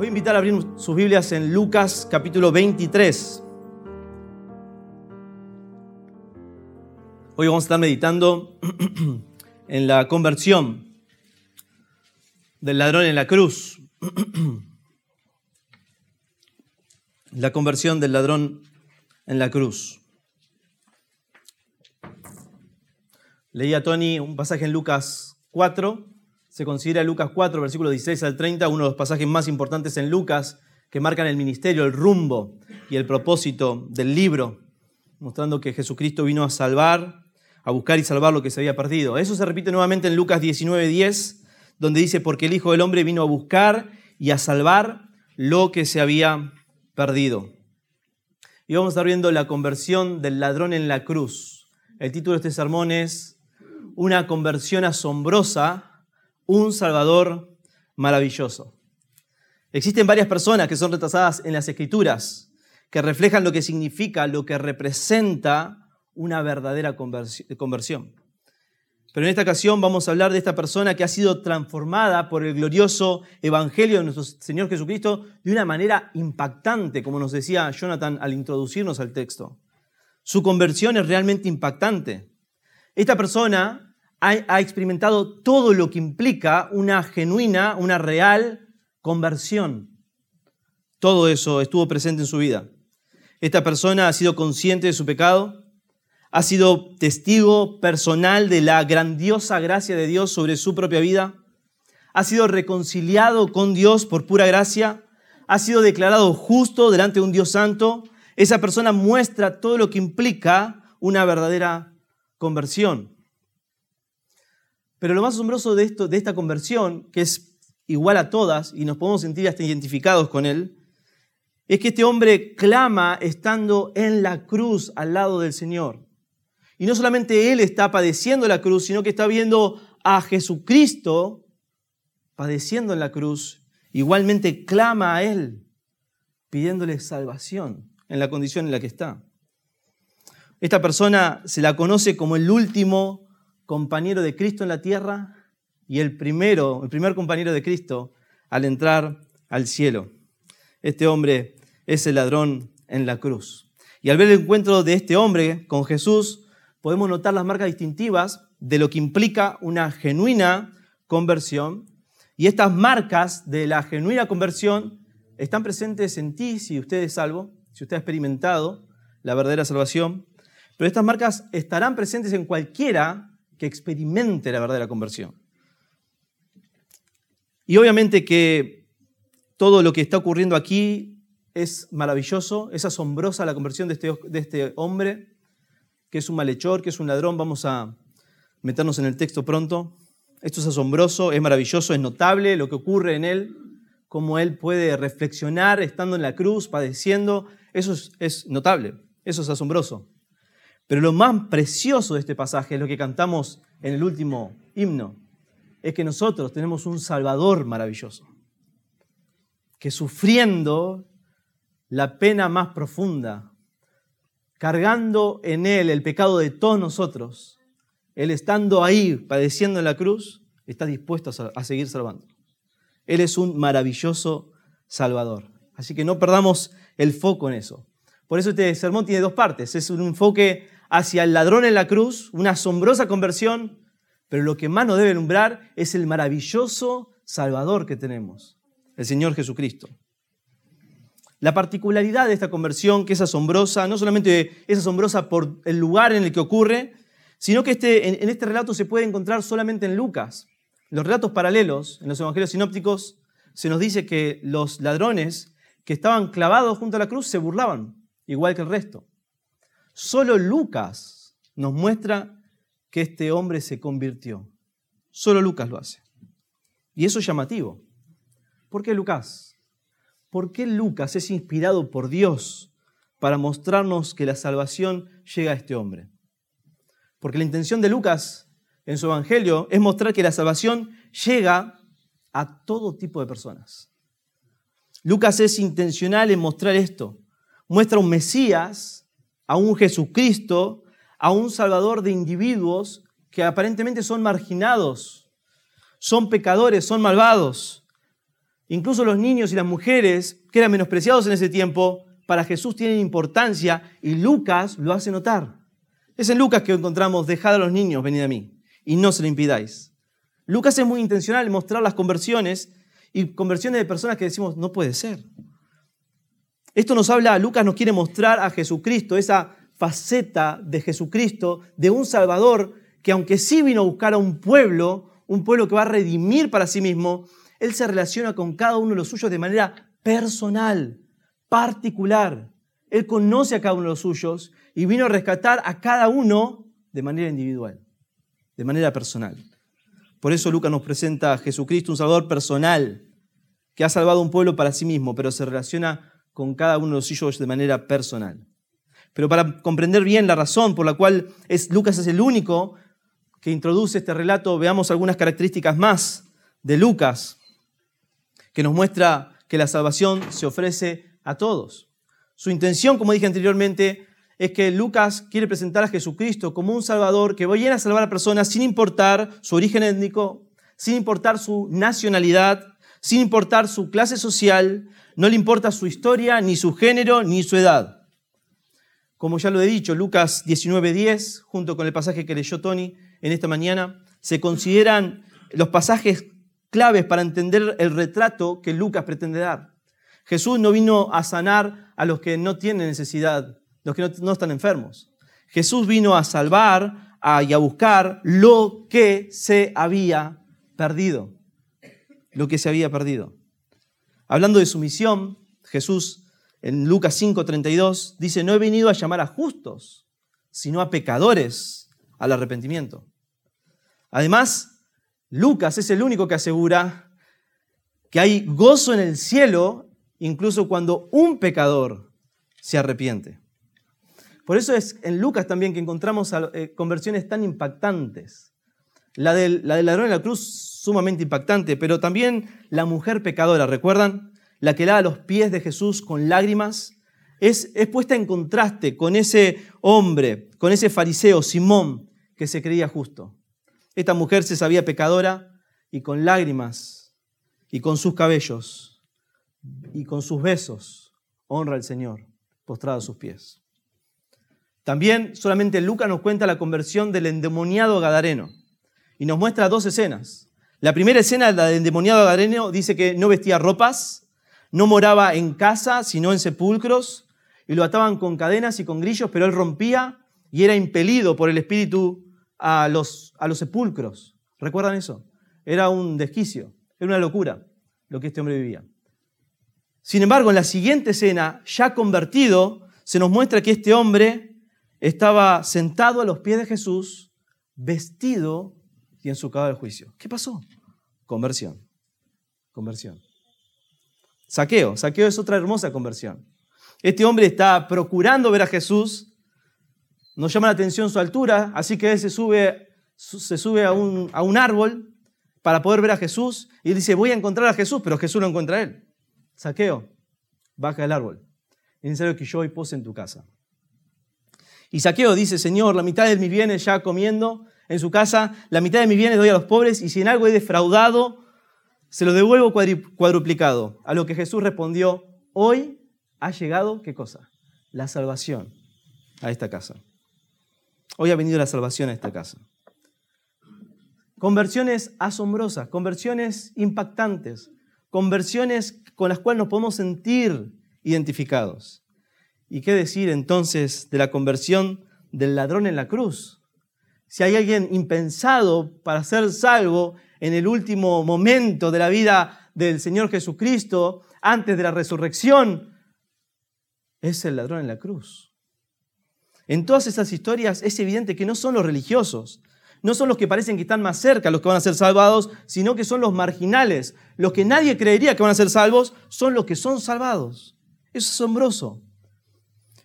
voy a invitar a abrir sus Biblias en Lucas capítulo 23. Hoy vamos a estar meditando en la conversión del ladrón en la cruz. La conversión del ladrón en la cruz. Leía Tony un pasaje en Lucas 4, se considera Lucas 4, versículos 16 al 30, uno de los pasajes más importantes en Lucas que marcan el ministerio, el rumbo y el propósito del libro, mostrando que Jesucristo vino a salvar, a buscar y salvar lo que se había perdido. Eso se repite nuevamente en Lucas 19, 10, donde dice, porque el Hijo del Hombre vino a buscar y a salvar lo que se había perdido. Y vamos a estar viendo la conversión del ladrón en la cruz. El título de este sermón es Una conversión asombrosa un Salvador maravilloso. Existen varias personas que son retrasadas en las escrituras, que reflejan lo que significa, lo que representa una verdadera conversión. Pero en esta ocasión vamos a hablar de esta persona que ha sido transformada por el glorioso Evangelio de nuestro Señor Jesucristo de una manera impactante, como nos decía Jonathan al introducirnos al texto. Su conversión es realmente impactante. Esta persona ha, experimentado todo lo que implica una genuina, una real conversión. Todo eso estuvo presente en su vida. Esta persona ha sido consciente de su pecado, ha sido testigo personal de la grandiosa gracia de Dios sobre su propia vida, ha sido reconciliado con Dios por pura gracia, ha sido declarado justo delante de un Dios santo. Esa persona muestra todo lo que implica una verdadera conversión. Pero lo más asombroso de, esto, de esta conversión, que es igual a todas y nos podemos sentir hasta identificados con él, es que este hombre clama estando en la cruz al lado del Señor. Y no solamente él está padeciendo la cruz, sino que está viendo a Jesucristo padeciendo en la cruz. Igualmente clama a él, pidiéndole salvación en la condición en la que está. Esta persona se la conoce como el último compañero de Cristo en la tierra y el primero, el primer compañero de Cristo al entrar al cielo. Este hombre es el ladrón en la cruz. Y al ver el encuentro de este hombre con Jesús, podemos notar las marcas distintivas de lo que implica una genuina conversión. Y estas marcas de la genuina conversión están presentes en ti si usted es salvo, si usted ha experimentado la verdadera salvación. Pero estas marcas estarán presentes en cualquiera que experimente la verdadera conversión. Y obviamente que todo lo que está ocurriendo aquí es maravilloso, es asombrosa la conversión de este, de este hombre, que es un malhechor, que es un ladrón. Vamos a meternos en el texto pronto. Esto es asombroso, es maravilloso, es notable lo que ocurre en él, cómo él puede reflexionar estando en la cruz, padeciendo. Eso es, es notable, eso es asombroso. Pero lo más precioso de este pasaje es lo que cantamos en el último himno, es que nosotros tenemos un Salvador maravilloso, que sufriendo la pena más profunda, cargando en Él el pecado de todos nosotros, Él estando ahí padeciendo en la cruz, está dispuesto a seguir salvando. Él es un maravilloso Salvador. Así que no perdamos el foco en eso. Por eso este sermón tiene dos partes. Es un enfoque hacia el ladrón en la cruz, una asombrosa conversión, pero lo que más nos debe alumbrar es el maravilloso Salvador que tenemos, el Señor Jesucristo. La particularidad de esta conversión, que es asombrosa, no solamente es asombrosa por el lugar en el que ocurre, sino que este, en, este relato se puede encontrar solamente en Lucas. Los relatos paralelos, en los evangelios sinópticos, se nos dice que los ladrones que estaban clavados junto a la cruz se burlaban, igual que el resto. Solo Lucas nos muestra que este hombre se convirtió. Solo Lucas lo hace. Y eso es llamativo. ¿Por qué Lucas? ¿Por qué Lucas es inspirado por Dios para mostrarnos que la salvación llega a este hombre? Porque la intención de Lucas en su evangelio es mostrar que la salvación llega a todo tipo de personas. Lucas es intencional en mostrar esto. Muestra un Mesías a un Jesucristo, a un Salvador de individuos que aparentemente son marginados, son pecadores, son malvados. Incluso los niños y las mujeres, que eran menospreciados en ese tiempo, para Jesús tienen importancia y Lucas lo hace notar. Es en Lucas que encontramos, dejad a los niños, venid a mí, y no se lo impidáis. Lucas es muy intencional en mostrar las conversiones y conversiones de personas que decimos, no puede ser. Esto nos habla, Lucas nos quiere mostrar a Jesucristo, esa faceta de Jesucristo, de un Salvador que aunque sí vino a buscar a un pueblo, un pueblo que va a redimir para sí mismo, Él se relaciona con cada uno de los suyos de manera personal, particular. Él conoce a cada uno de los suyos y vino a rescatar a cada uno de manera individual, de manera personal. Por eso Lucas nos presenta a Jesucristo, un Salvador personal, que ha salvado a un pueblo para sí mismo, pero se relaciona con cada uno de los de manera personal. Pero para comprender bien la razón por la cual es, Lucas es el único que introduce este relato, veamos algunas características más de Lucas, que nos muestra que la salvación se ofrece a todos. Su intención, como dije anteriormente, es que Lucas quiere presentar a Jesucristo como un Salvador que viene a salvar a personas sin importar su origen étnico, sin importar su nacionalidad, sin importar su clase social, no le importa su historia, ni su género, ni su edad. Como ya lo he dicho, Lucas 19.10, junto con el pasaje que leyó Tony en esta mañana, se consideran los pasajes claves para entender el retrato que Lucas pretende dar. Jesús no vino a sanar a los que no tienen necesidad, los que no, están enfermos. Jesús vino a salvar y a buscar lo que se había perdido. Lo que se había perdido. Hablando de su misión, Jesús en Lucas 5:32 dice, no he venido a llamar a justos, sino a pecadores al arrepentimiento. Además, Lucas es el único que asegura que hay gozo en el cielo incluso cuando un pecador se arrepiente. Por eso es en Lucas también que encontramos eh, conversiones tan impactantes. La del, la del ladrón en la cruz sumamente impactante, pero también la mujer pecadora, ¿recuerdan? La que lava los pies de Jesús con lágrimas, es, es puesta en contraste con ese hombre, con ese fariseo, Simón, que se creía justo. Esta mujer se sabía pecadora y con lágrimas y con sus cabellos y con sus besos honra al Señor, postrado a sus pies. También solamente Lucas nos cuenta la conversión del endemoniado Gadareno y nos muestra dos escenas. La primera escena, la del endemoniado Gadareno, dice que no vestía ropas, no moraba en casa, sino en sepulcros, y lo ataban con cadenas y con grillos, pero él rompía y era impelido por el Espíritu a los, a los sepulcros. ¿Recuerdan eso? Era un desquicio, era una locura lo que este hombre vivía. Sin embargo, en la siguiente escena, ya convertido, se nos muestra que este hombre estaba sentado a los pies de Jesús, vestido y en su de juicio. ¿Qué pasó? Conversión. Conversión. Saqueo. Saqueo es otra hermosa conversión. Este hombre está procurando ver a Jesús. Nos llama la atención su altura, así que él se sube, se sube a, un, a un árbol para poder ver a Jesús y dice, voy a encontrar a Jesús, pero Jesús no encuentra a él. Saqueo, baja del árbol. Es necesario que yo hoy pose en tu casa. Y Saqueo dice, Señor, la mitad de mis bienes ya comiendo en su casa, la mitad de mis bienes doy a los pobres y si en algo he defraudado, se lo devuelvo cuadruplicado. A lo que Jesús respondió, hoy ha llegado, ¿qué cosa? La salvación a esta casa. Hoy ha venido la salvación a esta casa. Conversiones asombrosas, conversiones impactantes, conversiones con las cuales nos podemos sentir identificados. ¿Y qué decir entonces de la conversión del ladrón en la cruz? Si hay alguien impensado para ser salvo en el último momento de la vida del Señor Jesucristo, antes de la resurrección, es el ladrón en la cruz. En todas esas historias es evidente que no son los religiosos, no son los que parecen que están más cerca los que van a ser salvados, sino que son los marginales, los que nadie creería que van a ser salvos, son los que son salvados. Eso es asombroso.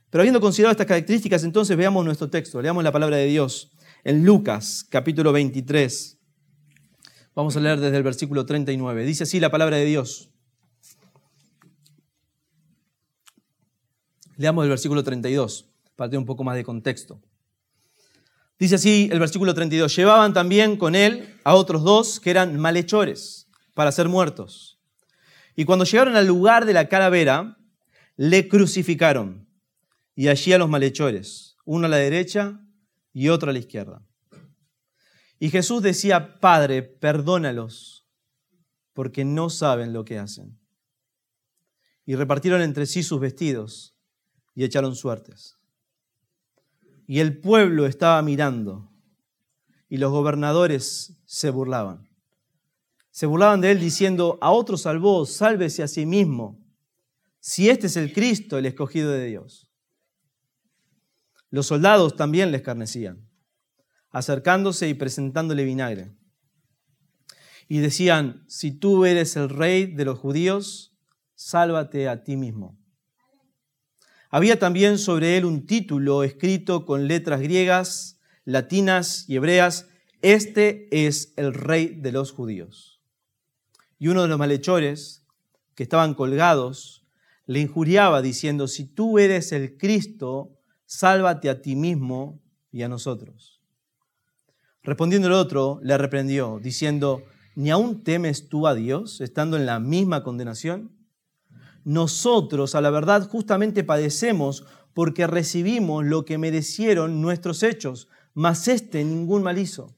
Pero habiendo considerado estas características, entonces veamos nuestro texto, leamos la palabra de Dios en Lucas capítulo 23. Vamos a leer desde el versículo 39. Dice así la palabra de Dios. Leamos el versículo 32 para tener un poco más de contexto. Dice así el versículo 32. Llevaban también con él a otros dos que eran malhechores para ser muertos. Y cuando llegaron al lugar de la calavera, le crucificaron. Y allí a los malhechores, uno a la derecha y otro a la izquierda. Y Jesús decía, Padre, perdónalos, porque no saben lo que hacen. Y repartieron entre sí sus vestidos y echaron suertes. Y el pueblo estaba mirando y los gobernadores se burlaban. Se burlaban de él diciendo, a otro salvó, sálvese a sí mismo, si este es el Cristo, el escogido de Dios. Los soldados también le escarnecían, acercándose y presentándole vinagre. Y decían, si tú eres el rey de los judíos, sálvate a ti mismo. Había también sobre él un título escrito con letras griegas, latinas y hebreas, este es el rey de los judíos. Y uno de los malhechores que estaban colgados le injuriaba diciendo, si tú eres el Cristo, sálvate a ti mismo y a nosotros. Respondiendo el otro, le reprendió, diciendo, ¿ni aún temes tú a Dios, estando en la misma condenación? Nosotros, a la verdad, justamente padecemos porque recibimos lo que merecieron nuestros hechos, mas este ningún mal hizo.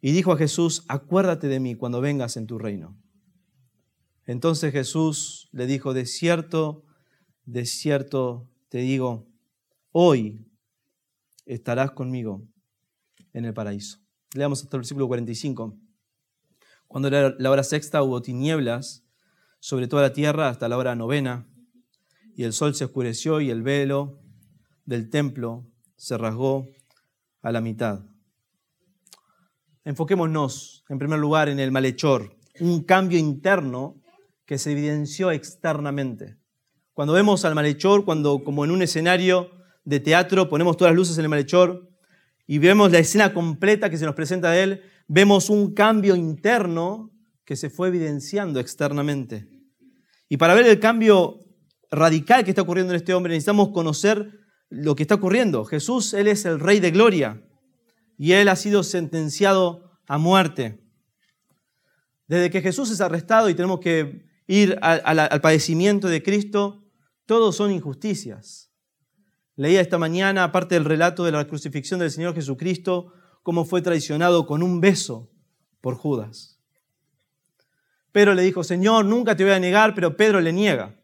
Y dijo a Jesús, acuérdate de mí cuando vengas en tu reino. Entonces Jesús le dijo, de cierto, de cierto te digo, hoy estarás conmigo en el paraíso. Leamos hasta el versículo 45. Cuando era la hora sexta hubo tinieblas sobre toda la tierra hasta la hora novena, y el sol se oscureció y el velo del templo se rasgó a la mitad. Enfoquémonos, en primer lugar, en el malhechor, un cambio interno que se evidenció externamente. Cuando vemos al malhechor, cuando como en un escenario de teatro ponemos todas las luces en el malhechor y vemos la escena completa que se nos presenta de él, vemos un cambio interno que se fue evidenciando externamente. Y para ver el cambio radical que está ocurriendo en este hombre, necesitamos conocer lo que está ocurriendo. Jesús, Él es el Rey de Gloria y Él ha sido sentenciado a muerte. Desde que Jesús es arrestado y tenemos que ir al padecimiento de Cristo, todos son injusticias. Leía esta mañana, aparte del relato de la crucifixión del Señor Jesucristo, cómo fue traicionado con un beso por Judas. Pedro le dijo, Señor, nunca te voy a negar, pero Pedro le niega.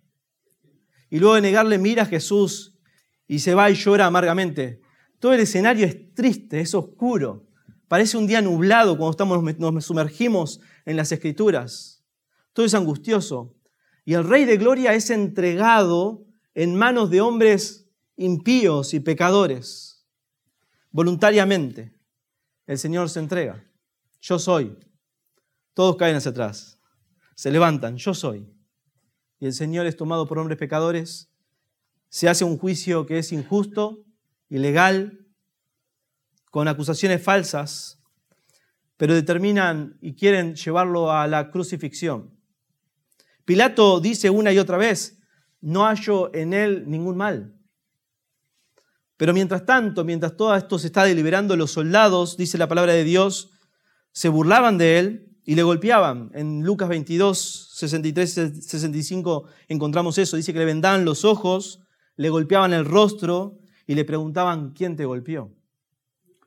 Y luego de negarle mira a Jesús y se va y llora amargamente. Todo el escenario es triste, es oscuro. Parece un día nublado cuando estamos, nos sumergimos en las escrituras. Todo es angustioso. Y el Rey de Gloria es entregado en manos de hombres impíos y pecadores. Voluntariamente. El Señor se entrega. Yo soy. Todos caen hacia atrás. Se levantan. Yo soy. Y el Señor es tomado por hombres pecadores se hace un juicio que es injusto, ilegal, con acusaciones falsas, pero determinan y quieren llevarlo a la crucifixión. Pilato dice una y otra vez, no hallo en él ningún mal. Pero mientras tanto, mientras todo esto se está deliberando, los soldados, dice la palabra de Dios, se burlaban de él y le golpeaban. En Lucas 22, 63, 65 encontramos eso. Dice que le vendaban los ojos, le golpeaban el rostro y le preguntaban, ¿quién te golpeó?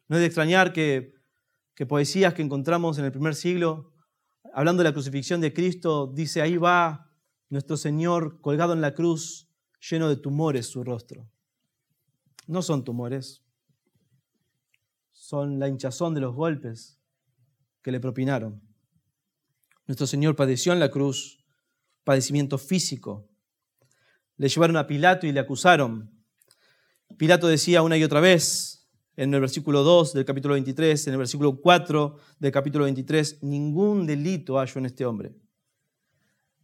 No es de extrañar que, que poesías que encontramos en el primer siglo, hablando de la crucifixión de Cristo, dice, ahí va nuestro Señor colgado en la cruz, lleno de tumores su rostro. No son tumores, son la hinchazón de los golpes que le propinaron. Nuestro Señor padeció en la cruz padecimiento físico, le llevaron a Pilato y le acusaron. Pilato decía una y otra vez, en el versículo 2 del capítulo 23, en el versículo 4 del capítulo 23, ningún delito hallo en este hombre.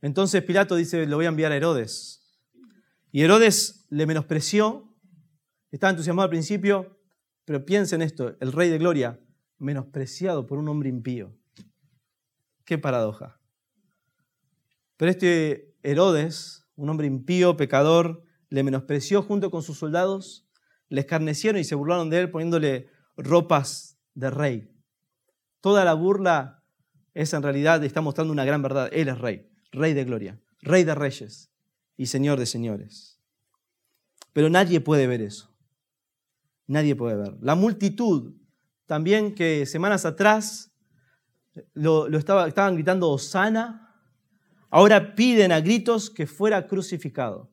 Entonces Pilato dice, lo voy a enviar a Herodes. Y Herodes le menospreció, estaba entusiasmado al principio, pero piensen esto, el rey de gloria, menospreciado por un hombre impío. Qué paradoja. Pero este Herodes un hombre impío, pecador, le menospreció junto con sus soldados, le escarnecieron y se burlaron de él poniéndole ropas de rey. Toda la burla es en realidad, está mostrando una gran verdad. Él es rey, rey de gloria, rey de reyes y señor de señores. Pero nadie puede ver eso. Nadie puede ver. La multitud, también que semanas atrás lo, estaba, estaban gritando Osana, ahora piden a gritos que fuera crucificado.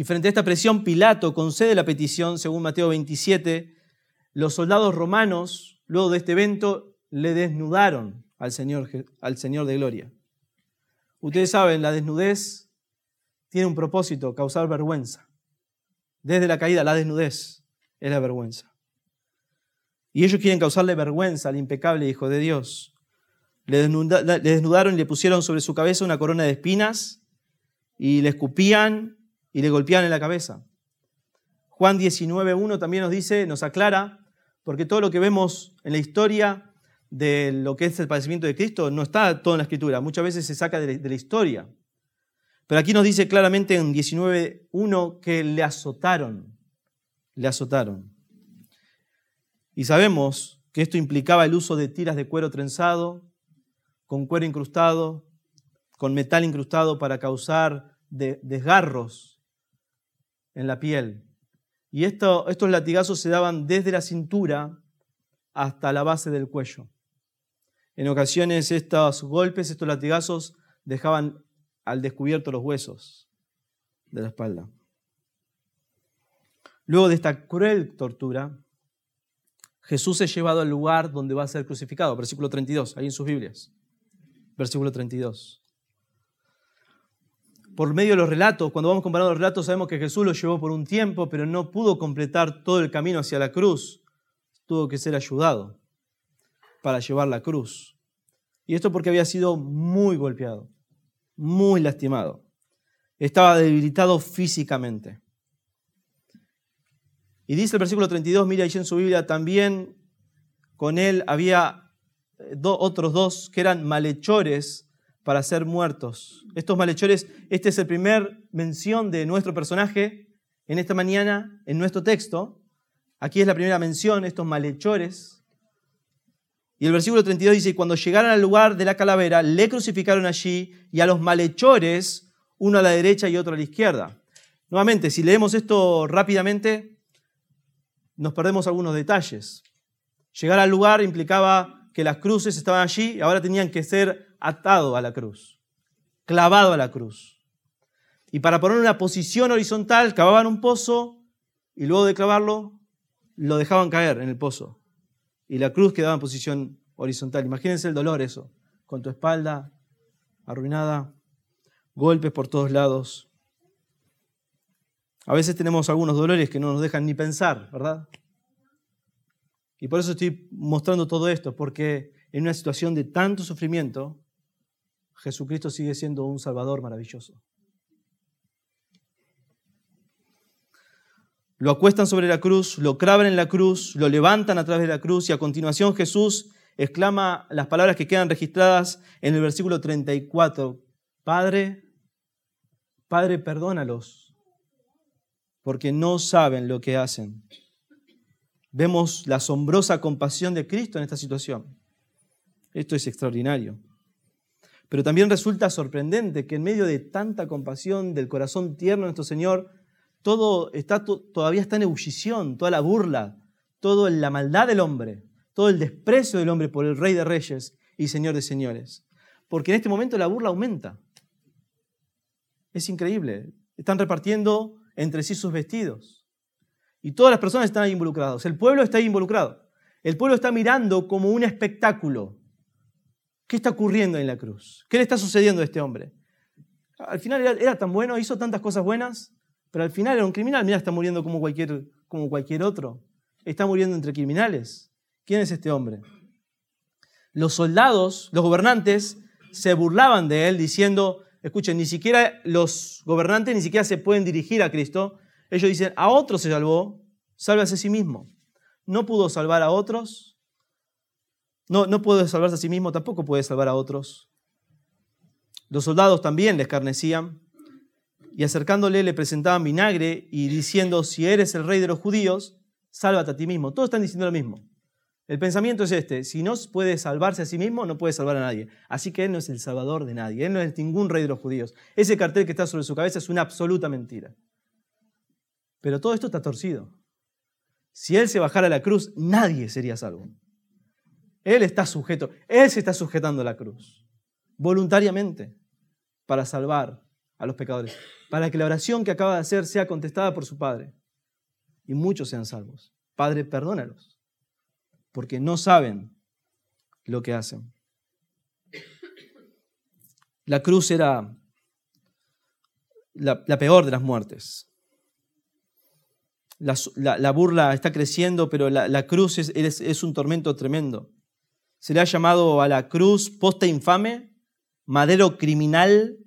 Y frente a esta presión, Pilato concede la petición, según Mateo 27. Los soldados romanos, luego de este evento, le desnudaron al Señor, al Señor de Gloria. Ustedes saben, la desnudez tiene un propósito, causar vergüenza. Desde la caída, la desnudez es la vergüenza. Y ellos quieren causarle vergüenza al impecable Hijo de Dios. Le, desnudaron y le pusieron sobre su cabeza una corona de espinas y le escupían y le golpeaban en la cabeza. Juan 19.1 también nos dice, nos aclara, porque todo lo que vemos en la historia de lo que es el padecimiento de Cristo no está todo en la escritura, muchas veces se saca de la historia. Pero aquí nos dice claramente en 19.1 que le azotaron, le azotaron. Y sabemos que esto implicaba el uso de tiras de cuero trenzado, con cuero incrustado, con metal incrustado para causar desgarros en la piel. Y estos latigazos se daban desde la cintura hasta la base del cuello. En ocasiones estos golpes, estos latigazos dejaban al descubierto los huesos de la espalda. Luego de esta cruel tortura, Jesús es llevado al lugar donde va a ser crucificado, versículo 32, ahí en sus Biblias. Versículo 32. Por medio de los relatos, cuando vamos comparando los relatos, sabemos que Jesús lo llevó por un tiempo, pero no pudo completar todo el camino hacia la cruz. Tuvo que ser ayudado para llevar la cruz. Y esto porque había sido muy golpeado muy lastimado. Estaba debilitado físicamente. Y dice el versículo 32, mira ahí en su Biblia, también con él había eh, otros dos que eran malhechores para ser muertos. Estos malhechores, este es el primer mención de nuestro personaje en esta mañana, en nuestro texto. Aquí es la primera mención, estos malhechores. Y el versículo 32 dice, cuando llegaron al lugar de la calavera, le crucificaron allí y a los malhechores, uno a la derecha y otro a la izquierda. Nuevamente, si leemos esto rápidamente, nos perdemos algunos detalles. Llegar al lugar implicaba que las cruces estaban allí ahora tenían que ser atados a la cruz, clavado a la cruz. Y para poner una posición horizontal, cavaban un pozo y luego de clavarlo, lo dejaban caer en el pozo y la cruz quedaba en posición horizontal. Imagínense el dolor eso, con tu espalda arruinada, golpes por todos lados. A veces tenemos algunos dolores que no nos dejan ni pensar, ¿verdad? Y por eso estoy mostrando todo esto, porque en una situación de tanto sufrimiento, Jesucristo sigue siendo un Salvador maravilloso. Lo acuestan sobre la cruz, lo clavan en la cruz, lo levantan a través de la cruz y a continuación Jesús exclama las palabras que quedan registradas en el versículo 34. Padre, Padre, perdónalos, porque no saben lo que hacen. Vemos la asombrosa compasión de Cristo en esta situación. Esto es extraordinario. Pero también resulta sorprendente que en medio de tanta compasión del corazón tierno de nuestro Señor, todo está, todavía está en ebullición, toda la burla, toda la maldad del hombre, todo el desprecio del hombre por el Rey de Reyes y Señor de Señores. Porque en este momento la burla aumenta. Es increíble. Están repartiendo entre sí sus vestidos. Y todas las personas están ahí involucradas. El pueblo está ahí involucrado. El pueblo está mirando como un espectáculo. ¿Qué está ocurriendo en la cruz? ¿Qué le está sucediendo a este hombre? Al final era tan bueno, hizo tantas cosas buenas, pero al final era un criminal. Mira, está muriendo como cualquier, como cualquier otro. Está muriendo entre criminales. ¿Quién es este hombre? Los soldados, los gobernantes, se burlaban de él diciendo, escuchen, ni siquiera los gobernantes ni siquiera se pueden dirigir a Cristo. Ellos dicen, a otros se salvó, sálvase a sí mismo. No pudo salvar a otros, no, no puede salvarse a sí mismo, tampoco puede salvar a otros. Los soldados también le escarnecían y acercándole le presentaban vinagre y diciendo, si eres el rey de los judíos, sálvate a ti mismo. Todos están diciendo lo mismo. El pensamiento es este, si no puede salvarse a sí mismo, no puede salvar a nadie. Así que Él no es el salvador de nadie, Él no es ningún rey de los judíos. Ese cartel que está sobre su cabeza es una absoluta mentira. Pero todo esto está torcido. Si Él se bajara a la cruz, nadie sería salvo. Él está sujeto, Él se está sujetando a la cruz, voluntariamente, para salvar a los pecadores, para que la oración que acaba de hacer sea contestada por su Padre y muchos sean salvos. Padre, perdónalos porque no saben lo que hacen. La cruz era la, peor de las muertes. La, burla está creciendo, pero la, cruz es, es, un tormento tremendo. Se le ha llamado a la cruz posta infame, madero criminal,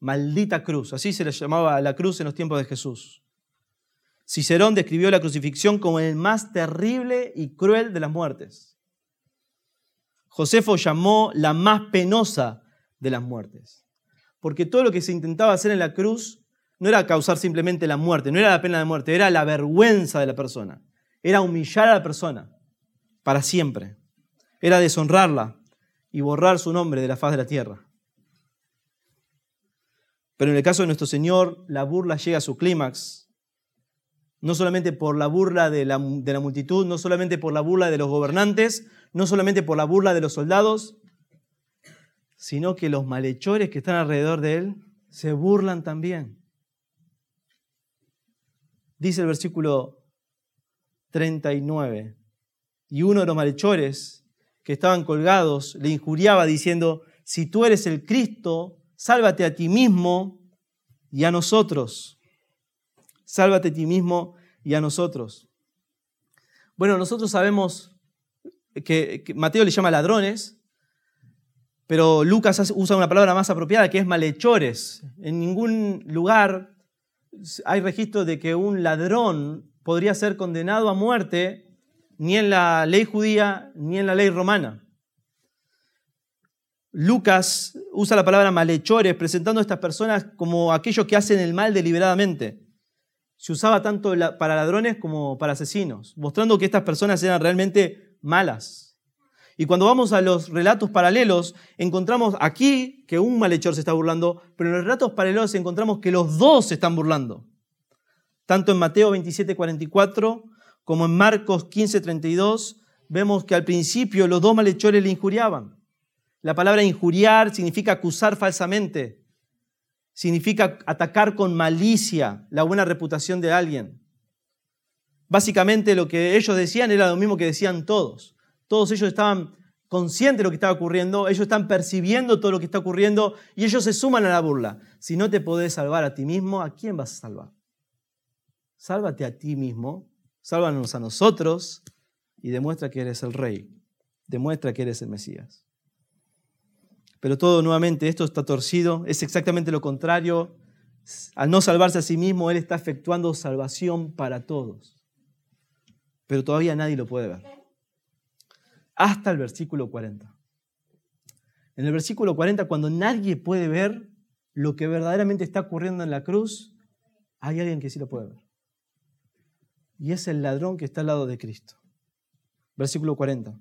maldita cruz. Así se le llamaba a la cruz en los tiempos de Jesús. Cicerón describió la crucifixión como el más terrible y cruel de las muertes. Josefo llamó la más penosa de las muertes. Porque todo lo que se intentaba hacer en la cruz no era causar simplemente la muerte, no era la pena de muerte, era la vergüenza de la persona. Era humillar a la persona para siempre. Era deshonrarla y borrar su nombre de la faz de la tierra. Pero en el caso de nuestro Señor, la burla llega a su clímax no solamente por la burla de la, multitud, no solamente por la burla de los gobernantes, no solamente por la burla de los soldados, sino que los malhechores que están alrededor de él se burlan también. Dice el versículo 39, y uno de los malhechores que estaban colgados le injuriaba diciendo, si tú eres el Cristo, sálvate a ti mismo y a nosotros sálvate a ti mismo y a nosotros. Bueno, nosotros sabemos que, Mateo le llama ladrones, pero Lucas usa una palabra más apropiada que es malhechores. En ningún lugar hay registro de que un ladrón podría ser condenado a muerte ni en la ley judía ni en la ley romana. Lucas usa la palabra malhechores presentando a estas personas como aquellos que hacen el mal deliberadamente se usaba tanto para ladrones como para asesinos, mostrando que estas personas eran realmente malas. Y cuando vamos a los relatos paralelos, encontramos aquí que un malhechor se está burlando, pero en los relatos paralelos encontramos que los dos se están burlando. Tanto en Mateo 27, 44 como en Marcos 15, 32, vemos que al principio los dos malhechores le injuriaban. La palabra injuriar significa acusar falsamente significa atacar con malicia la buena reputación de alguien. Básicamente lo que ellos decían era lo mismo que decían todos. Todos ellos estaban conscientes de lo que estaba ocurriendo, ellos están percibiendo todo lo que está ocurriendo y ellos se suman a la burla. Si no te podés salvar a ti mismo, ¿a quién vas a salvar? Sálvate a ti mismo, sálvanos a nosotros y demuestra que eres el rey, demuestra que eres el Mesías. Pero todo nuevamente, esto está torcido, es exactamente lo contrario. Al no salvarse a sí mismo, Él está efectuando salvación para todos. Pero todavía nadie lo puede ver. Hasta el versículo 40. En el versículo 40, cuando nadie puede ver lo que verdaderamente está ocurriendo en la cruz, hay alguien que sí lo puede ver. Y es el ladrón que está al lado de Cristo. Versículo 40.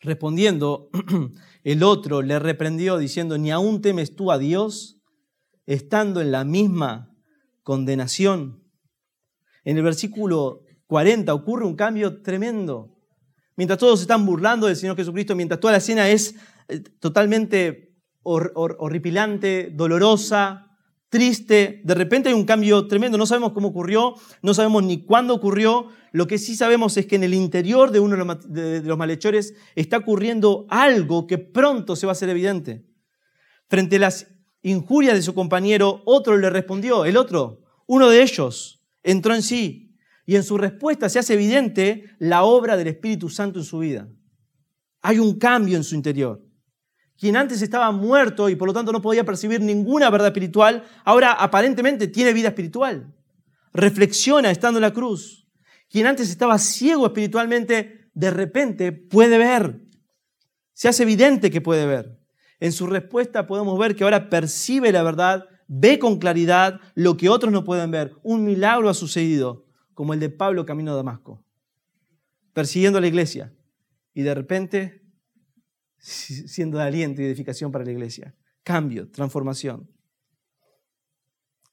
Respondiendo, el otro le reprendió diciendo, ¿ni aún temes tú a Dios estando en la misma condenación? En el versículo 40 ocurre un cambio tremendo. Mientras todos están burlando del Señor Jesucristo, mientras toda la escena es eh, totalmente horripilante, dolorosa, triste, de repente hay un cambio tremendo, no sabemos cómo ocurrió, no sabemos ni cuándo ocurrió, lo que sí sabemos es que en el interior de uno de los malhechores está ocurriendo algo que pronto se va a hacer evidente. Frente a las injurias de su compañero, otro le respondió, el otro, uno de ellos, entró en sí y en su respuesta se hace evidente la obra del Espíritu Santo en su vida. Hay un cambio en su interior. Quien antes estaba muerto y por lo tanto no podía percibir ninguna verdad espiritual, ahora aparentemente tiene vida espiritual. Reflexiona estando en la cruz. Quien antes estaba ciego espiritualmente, de repente puede ver. Se hace evidente que puede ver. En su respuesta podemos ver que ahora percibe la verdad, ve con claridad lo que otros no pueden ver. Un milagro ha sucedido, como el de Pablo camino a Damasco, persiguiendo a la iglesia. y de repente siendo aliento y edificación para la iglesia. Cambio, transformación.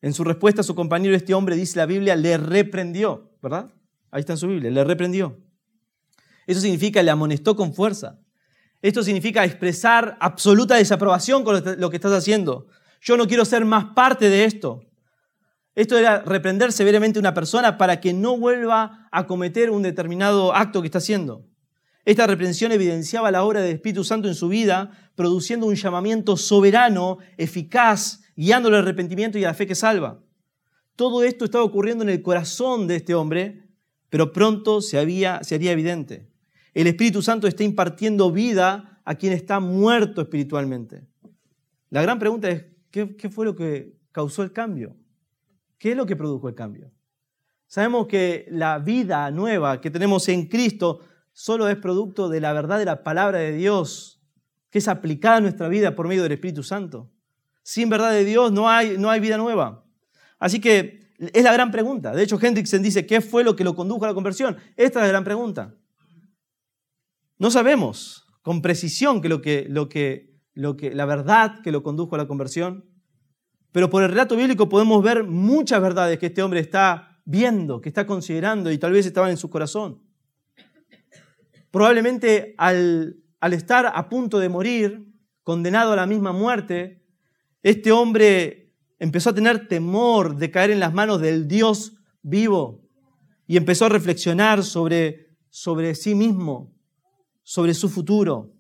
En su respuesta a su compañero, este hombre, dice la Biblia, le reprendió, ¿verdad? Ahí está en su Biblia, le reprendió. Eso significa le amonestó con fuerza. Esto significa expresar absoluta desaprobación con lo que estás haciendo. Yo no quiero ser más parte de esto. Esto era reprender severamente a una persona para que no vuelva a cometer un determinado acto que está haciendo. Esta reprensión evidenciaba la obra del Espíritu Santo en su vida, produciendo un llamamiento soberano, eficaz, guiándolo al arrepentimiento y a la fe que salva. Todo esto estaba ocurriendo en el corazón de este hombre, pero pronto se, había, se haría evidente. El Espíritu Santo está impartiendo vida a quien está muerto espiritualmente. La gran pregunta es, ¿qué, ¿qué, fue lo que causó el cambio? ¿Qué es lo que produjo el cambio? Sabemos que la vida nueva que tenemos en Cristo solo es producto de la verdad de la palabra de Dios, que es aplicada a nuestra vida por medio del Espíritu Santo. Sin verdad de Dios no hay, no hay vida nueva. Así que es la gran pregunta. De hecho, Hendrickson dice, ¿qué fue lo que lo condujo a la conversión? Esta es la gran pregunta. No sabemos con precisión que lo que, lo que, lo que, la verdad que lo condujo a la conversión, pero por el relato bíblico podemos ver muchas verdades que este hombre está viendo, que está considerando y tal vez estaban en su corazón. Probablemente al, estar a punto de morir, condenado a la misma muerte, este hombre empezó a tener temor de caer en las manos del Dios vivo y empezó a reflexionar sobre, sobre sí mismo, sobre su futuro.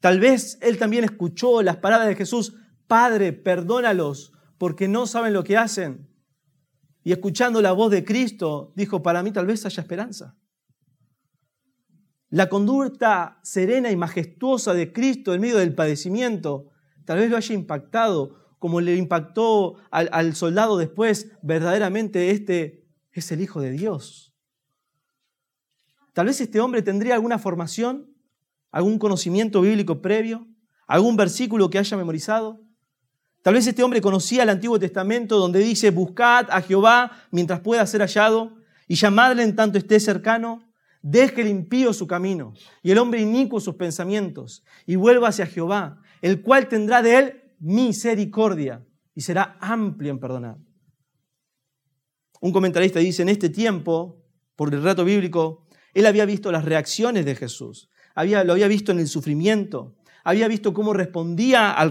Tal vez él también escuchó las palabras de Jesús, Padre, perdónalos porque no saben lo que hacen. Y escuchando la voz de Cristo, dijo, para mí tal vez haya esperanza. La conducta serena y majestuosa de Cristo en medio del padecimiento tal vez lo haya impactado como le impactó al, soldado después, verdaderamente este es el Hijo de Dios. Tal vez este hombre tendría alguna formación, algún conocimiento bíblico previo, algún versículo que haya memorizado. Tal vez este hombre conocía el Antiguo Testamento donde dice, buscad a Jehová mientras pueda ser hallado y llamadle en tanto esté cercano. Deje el impío su camino y el hombre inicuo sus pensamientos y vuelva hacia Jehová, el cual tendrá de él misericordia y será amplio en perdonar. Un comentarista dice, en este tiempo, por el relato bíblico, él había visto las reacciones de Jesús, había, lo había visto en el sufrimiento, había visto cómo respondía al,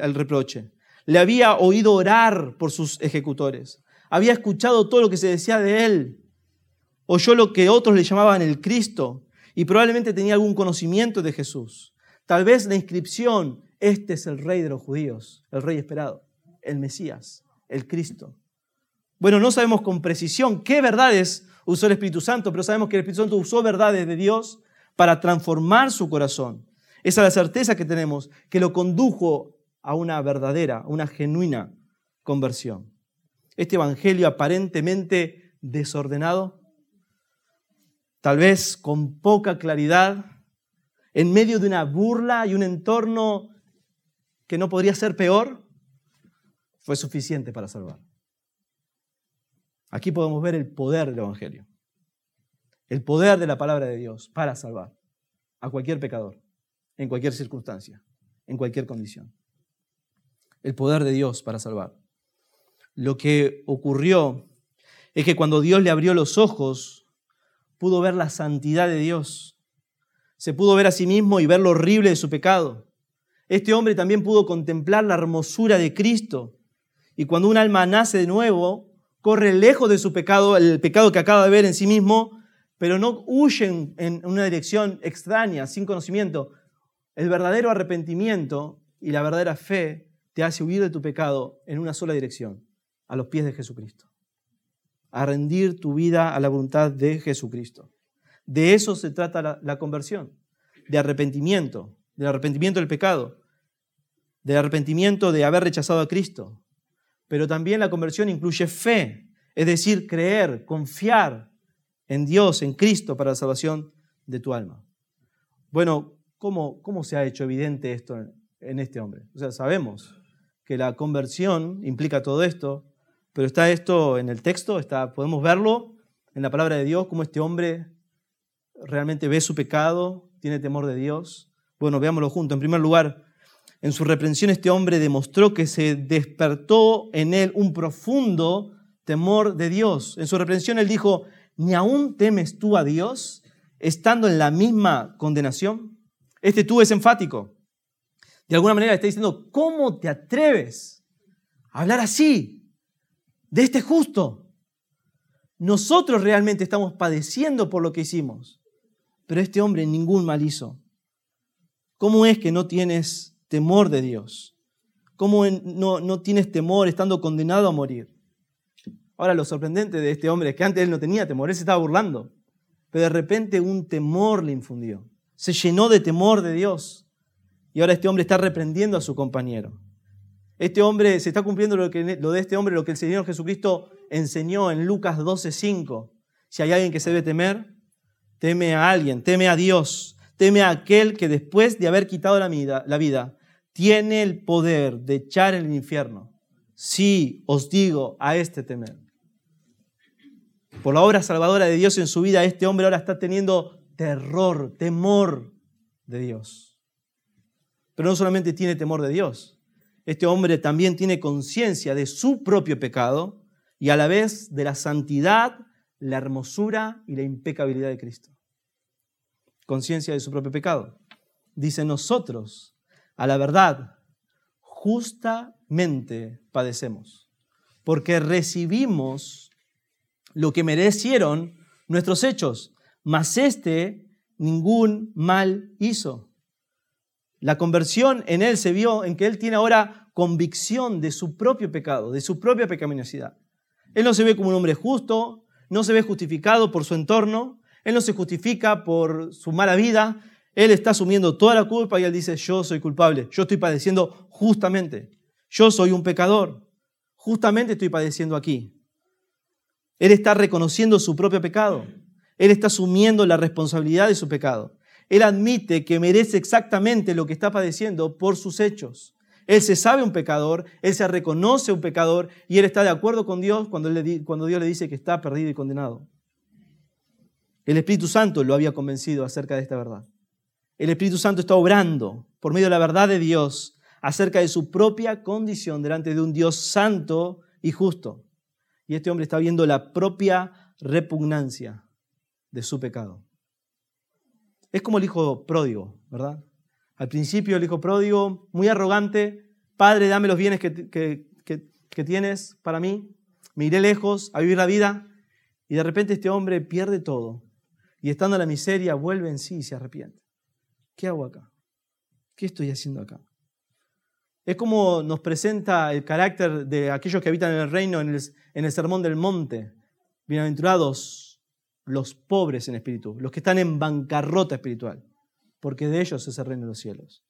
al reproche, le había oído orar por sus ejecutores, había escuchado todo lo que se decía de él, oyó lo que otros le llamaban el Cristo y probablemente tenía algún conocimiento de Jesús. Tal vez la inscripción, este es el rey de los judíos, el rey esperado, el Mesías, el Cristo. Bueno, no sabemos con precisión qué verdades usó el Espíritu Santo, pero sabemos que el Espíritu Santo usó verdades de Dios para transformar su corazón. Esa es la certeza que tenemos, que lo condujo a una verdadera, una genuina conversión. Este evangelio aparentemente desordenado tal vez con poca claridad, en medio de una burla y un entorno que no podría ser peor, fue suficiente para salvar. Aquí podemos ver el poder del Evangelio, el poder de la palabra de Dios para salvar a cualquier pecador, en cualquier circunstancia, en cualquier condición. El poder de Dios para salvar. Lo que ocurrió es que cuando Dios le abrió los ojos pudo ver la santidad de Dios. Se pudo ver a sí mismo y ver lo horrible de su pecado. Este hombre también pudo contemplar la hermosura de Cristo. Y cuando un alma nace de nuevo, corre lejos de su pecado, el pecado que acaba de ver en sí mismo, pero no huye en una dirección extraña, sin conocimiento. El verdadero arrepentimiento y la verdadera fe te hace huir de tu pecado en una sola dirección, a los pies de Jesucristo a rendir tu vida a la voluntad de Jesucristo. De eso se trata la, conversión, de arrepentimiento, del arrepentimiento del pecado, del arrepentimiento de haber rechazado a Cristo. Pero también la conversión incluye fe, es decir, creer, confiar en Dios, en Cristo para la salvación de tu alma. Bueno, ¿cómo, cómo se ha hecho evidente esto en, en este hombre? O sea, sabemos que la conversión implica todo esto, pero está esto en el texto, está, podemos verlo en la palabra de Dios, cómo este hombre realmente ve su pecado, tiene temor de Dios. Bueno, veámoslo juntos. En primer lugar, en su reprensión este hombre demostró que se despertó en él un profundo temor de Dios. En su reprensión él dijo, ¿ni aún temes tú a Dios estando en la misma condenación? Este tú es enfático. De alguna manera está diciendo, ¿cómo te atreves a hablar así de este justo? Nosotros realmente estamos padeciendo por lo que hicimos, pero este hombre ningún mal hizo. ¿Cómo es que no tienes temor de Dios? ¿Cómo no, no tienes temor estando condenado a morir? Ahora lo sorprendente de este hombre es que antes él no tenía temor, él se estaba burlando, pero de repente un temor le infundió. Se llenó de temor de Dios. Y ahora este hombre está reprendiendo a su compañero. Este hombre se está cumpliendo lo, que, lo de este hombre, lo que el Señor Jesucristo enseñó en Lucas 12:5. Si hay alguien que se debe temer, teme a alguien, teme a Dios, teme a aquel que después de haber quitado la vida, la vida tiene el poder de echar el infierno. Sí, os digo a este temer. Por la obra salvadora de Dios en su vida, este hombre ahora está teniendo terror, temor de Dios. Pero no solamente tiene temor de Dios, este hombre también tiene conciencia de su propio pecado y a la vez de la santidad, la hermosura y la impecabilidad de Cristo. Conciencia de su propio pecado. Dice nosotros, a la verdad, justamente padecemos, porque recibimos lo que merecieron nuestros hechos, mas este ningún mal hizo. La conversión en él se vio en que él tiene ahora convicción de su propio pecado, de su propia pecaminosidad. Él no se ve como un hombre justo, no se ve justificado por su entorno, él no se justifica por su mala vida, él está asumiendo toda la culpa y él dice, yo soy culpable, yo estoy padeciendo justamente, yo soy un pecador, justamente estoy padeciendo aquí. Él está reconociendo su propio pecado, él está asumiendo la responsabilidad de su pecado. Él admite que merece exactamente lo que está padeciendo por sus hechos. Él se sabe un pecador, él se reconoce un pecador y él está de acuerdo con Dios cuando, cuando Dios le dice que está perdido y condenado. El Espíritu Santo lo había convencido acerca de esta verdad. El Espíritu Santo está obrando por medio de la verdad de Dios acerca de su propia condición delante de un Dios santo y justo. Y este hombre está viendo la propia repugnancia de su pecado. Es como el hijo pródigo, ¿verdad? Al principio el hijo pródigo, muy arrogante, Padre, dame los bienes que, tienes para mí, me iré lejos a vivir la vida, y de repente este hombre pierde todo, y estando en la miseria vuelve en sí y se arrepiente. ¿Qué hago acá? ¿Qué estoy haciendo acá? Es como nos presenta el carácter de aquellos que habitan en el reino en el, en el Sermón del Monte. Bienaventurados los pobres en espíritu, los que están en bancarrota espiritual porque de ellos es el reino de los cielos.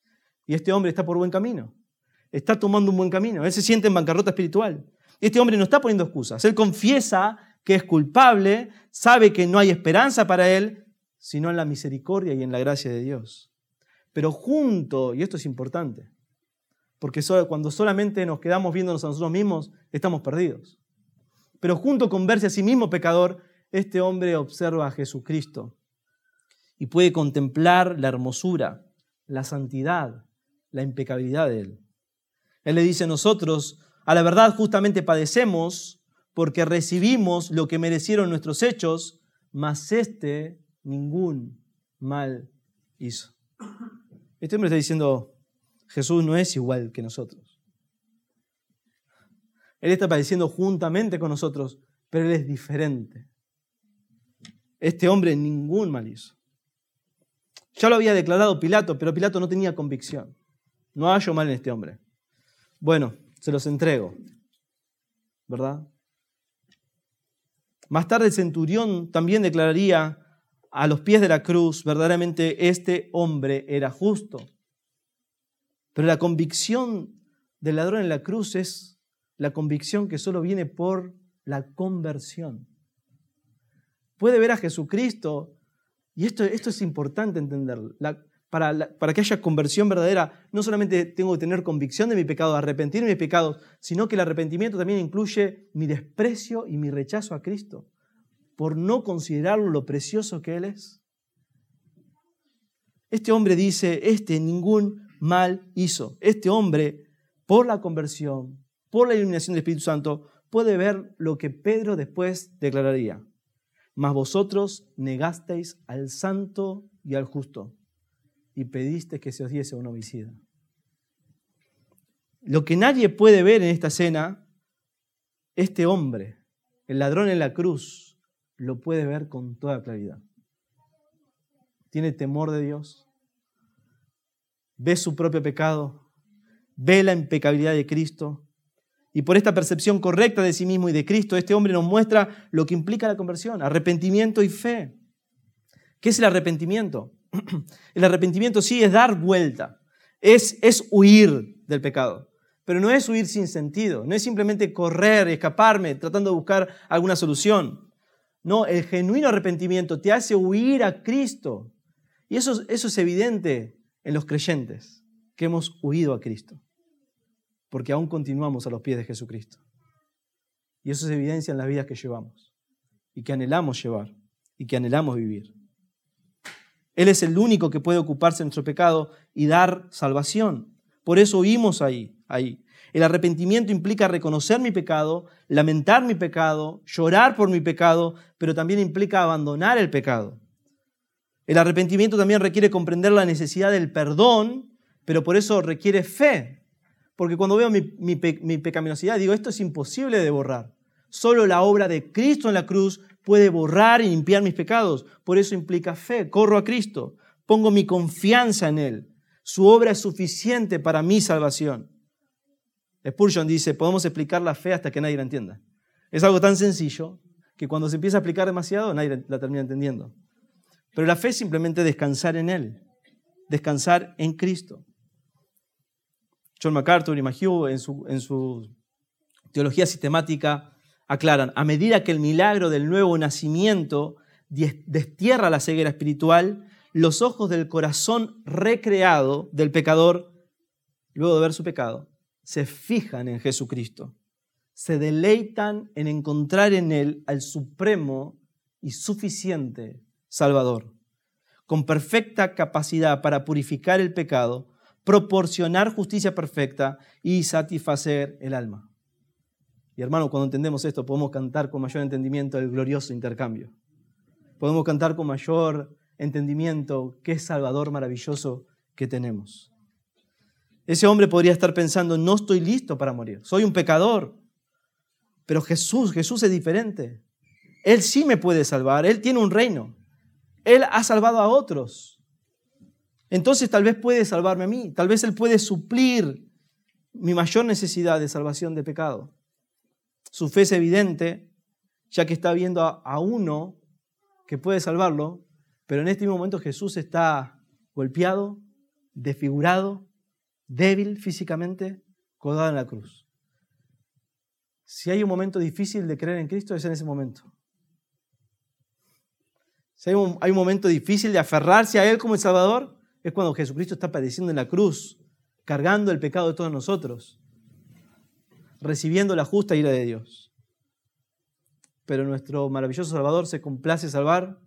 Y este hombre está por buen camino, está tomando un buen camino, él se siente en bancarrota espiritual. Este hombre no está poniendo excusas, él confiesa que es culpable, sabe que no hay esperanza para él, sino en la misericordia y en la gracia de Dios. Pero junto, y esto es importante, porque cuando solamente nos quedamos viéndonos a nosotros mismos, estamos perdidos. Pero junto con verse a sí mismo pecador, este hombre observa a Jesucristo y puede contemplar la hermosura, la santidad, la impecabilidad de Él. Él le dice, nosotros a la verdad justamente padecemos porque recibimos lo que merecieron nuestros hechos, mas este ningún mal hizo. Este hombre está diciendo, Jesús no es igual que nosotros. Él está padeciendo juntamente con nosotros, pero Él es diferente. Este hombre ningún mal hizo. Ya lo había declarado Pilato, pero Pilato no tenía convicción. No hallo mal en este hombre. Bueno, se los entrego. ¿Verdad? Más tarde el centurión también declararía a los pies de la cruz, verdaderamente este hombre era justo. Pero la convicción del ladrón en la cruz es la convicción que solo viene por la conversión. Puede ver a Jesucristo y esto, esto es importante entender. para, para, que haya conversión verdadera, no solamente tengo que tener convicción de mi pecado, arrepentir de mis pecados, sino que el arrepentimiento también incluye mi desprecio y mi rechazo a Cristo, por no considerarlo lo precioso que Él es. Este hombre dice, este ningún mal hizo. Este hombre, por la conversión, por la iluminación del Espíritu Santo, puede ver lo que Pedro después declararía. Mas vosotros negasteis al santo y al justo y pediste que se os diese un homicida. Lo que nadie puede ver en esta escena, este hombre, el ladrón en la cruz, lo puede ver con toda claridad. Tiene temor de Dios, ve su propio pecado, ve la impecabilidad de Cristo, y por esta percepción correcta de sí mismo y de Cristo, este hombre nos muestra lo que implica la conversión, arrepentimiento y fe. ¿Qué es el arrepentimiento? El arrepentimiento sí es dar vuelta, es, es huir del pecado, pero no es huir sin sentido, no es simplemente correr, escaparme, tratando de buscar alguna solución. No, el genuino arrepentimiento te hace huir a Cristo. Y eso, eso es evidente en los creyentes, que hemos huido a Cristo porque aún continuamos a los pies de Jesucristo. Y eso se evidencia en las vidas que llevamos y que anhelamos llevar y que anhelamos vivir. Él es el único que puede ocuparse de nuestro pecado y dar salvación. Por eso oímos ahí, ahí. El arrepentimiento implica reconocer mi pecado, lamentar mi pecado, llorar por mi pecado, pero también implica abandonar el pecado. El arrepentimiento también requiere comprender la necesidad del perdón, pero por eso requiere fe. Porque cuando veo mi, pecaminosidad, digo, esto es imposible de borrar. Solo la obra de Cristo en la cruz puede borrar y limpiar mis pecados. Por eso implica fe. Corro a Cristo. Pongo mi confianza en Él. Su obra es suficiente para mi salvación. Spurgeon dice, podemos explicar la fe hasta que nadie la entienda. Es algo tan sencillo que cuando se empieza a explicar demasiado, nadie la termina entendiendo. Pero la fe es simplemente descansar en Él, descansar en Cristo. John MacArthur y McHugh en su, en su teología sistemática aclaran, a medida que el milagro del nuevo nacimiento destierra la ceguera espiritual, los ojos del corazón recreado del pecador, luego de ver su pecado, se fijan en Jesucristo, se deleitan en encontrar en Él al supremo y suficiente Salvador, con perfecta capacidad para purificar el pecado, proporcionar justicia perfecta y satisfacer el alma. Y hermano, cuando entendemos esto, podemos cantar con mayor entendimiento el glorioso intercambio. Podemos cantar con mayor entendimiento qué Salvador maravilloso que tenemos. Ese hombre podría estar pensando, no estoy listo para morir, soy un pecador. Pero Jesús, Jesús es diferente. Él sí me puede salvar, Él tiene un reino. Él ha salvado a otros. Entonces tal vez puede salvarme a mí, tal vez Él puede suplir mi mayor necesidad de salvación de pecado. Su fe es evidente, ya que está viendo a, uno que puede salvarlo, pero en este momento Jesús está golpeado, desfigurado, débil físicamente, colgado en la cruz. Si hay un momento difícil de creer en Cristo, es en ese momento. Si hay un, hay un momento difícil de aferrarse a Él como el Salvador, es cuando Jesucristo está padeciendo en la cruz, cargando el pecado de todos nosotros, recibiendo la justa ira de Dios. Pero nuestro maravilloso Salvador se complace salvar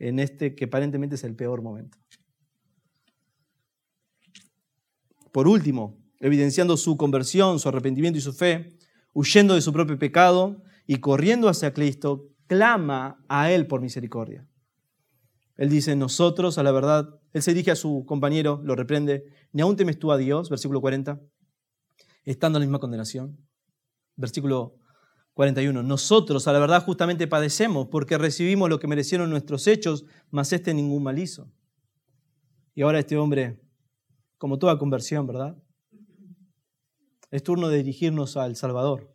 en este que aparentemente es el peor momento. Por último, evidenciando su conversión, su arrepentimiento y su fe, huyendo de su propio pecado y corriendo hacia Cristo, clama a Él por misericordia. Él dice, nosotros a la verdad él se dirige a su compañero, lo reprende. Ni aún temes tú a Dios, versículo 40, estando en la misma condenación. Versículo 41. Nosotros, a la verdad, justamente padecemos porque recibimos lo que merecieron nuestros hechos, mas este ningún mal hizo. Y ahora este hombre, como toda conversión, ¿verdad? Es turno de dirigirnos al Salvador.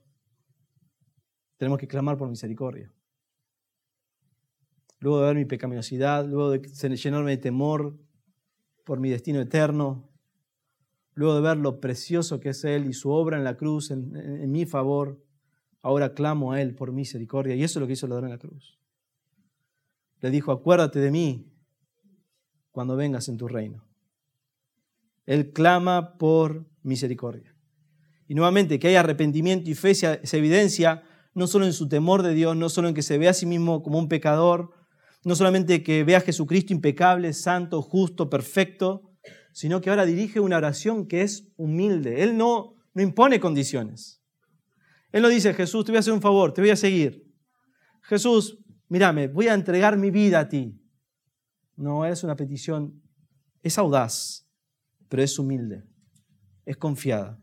Tenemos que clamar por misericordia luego de ver mi pecaminosidad, luego de llenarme de temor por mi destino eterno, luego de ver lo precioso que es Él y su obra en la cruz en, mi favor, ahora clamo a Él por misericordia. Y eso es lo que hizo el ladrón en la cruz. Le dijo, acuérdate de mí cuando vengas en tu reino. Él clama por misericordia. Y nuevamente, que hay arrepentimiento y fe se evidencia no solo en su temor de Dios, no solo en que se ve a sí mismo como un pecador, no solamente que ve a Jesucristo impecable, santo, justo, perfecto, sino que ahora dirige una oración que es humilde. Él no, no impone condiciones. Él no dice, Jesús, te voy a hacer un favor, te voy a seguir. Jesús, mírame, voy a entregar mi vida a ti. No, es una petición, es audaz, pero es humilde, es confiada.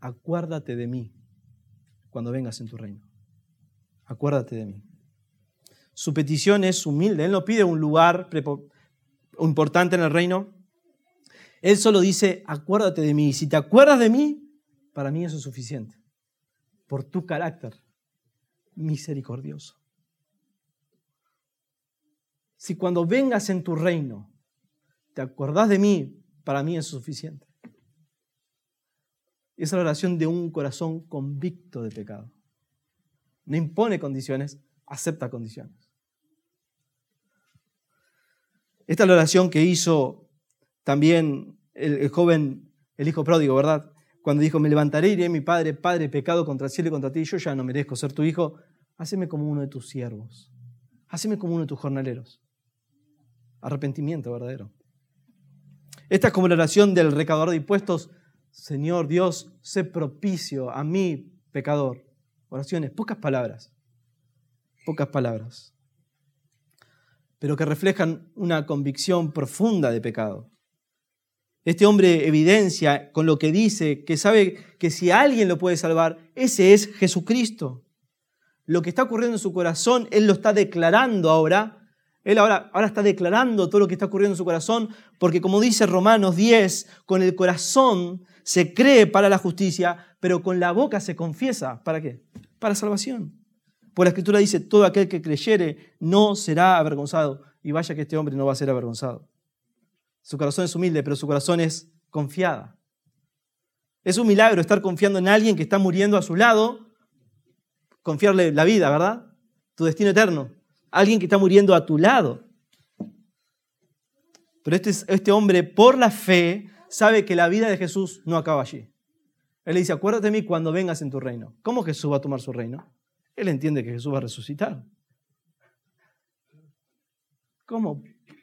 Acuérdate de mí cuando vengas en tu reino. Acuérdate de mí. Su petición es humilde. Él no pide un lugar importante en el reino. Él solo dice, acuérdate de mí. Y si te acuerdas de mí, para mí eso es suficiente. Por tu carácter misericordioso. Si cuando vengas en tu reino, te acordás de mí, para mí es suficiente. Esa es la oración de un corazón convicto de pecado. No impone condiciones, acepta condiciones. Esta es la oración que hizo también el, joven, el hijo pródigo, ¿verdad? Cuando dijo, me levantaré y diré a mi padre, Padre, pecado contra el cielo y contra ti, yo ya no merezco ser tu hijo, haceme como uno de tus siervos, haceme como uno de tus jornaleros. Arrepentimiento verdadero. Esta es como la oración del recaudador de impuestos, Señor Dios, sé propicio a mí, pecador. Oraciones, pocas palabras, pocas palabras pero que reflejan una convicción profunda de pecado. Este hombre evidencia con lo que dice que sabe que si alguien lo puede salvar, ese es Jesucristo. Lo que está ocurriendo en su corazón, él lo está declarando ahora. Él ahora, ahora está declarando todo lo que está ocurriendo en su corazón, porque como dice Romanos 10, con el corazón se cree para la justicia, pero con la boca se confiesa. ¿Para qué? Para salvación. Por la escritura dice, todo aquel que creyere no será avergonzado. Y vaya que este hombre no va a ser avergonzado. Su corazón es humilde, pero su corazón es confiada. Es un milagro estar confiando en alguien que está muriendo a su lado, confiarle la vida, ¿verdad? Tu destino eterno. Alguien que está muriendo a tu lado. Pero este, este hombre, por la fe, sabe que la vida de Jesús no acaba allí. Él le dice, acuérdate de mí cuando vengas en tu reino. ¿Cómo Jesús va a tomar su reino? Él entiende que Jesús va a resucitar. ¿Cómo?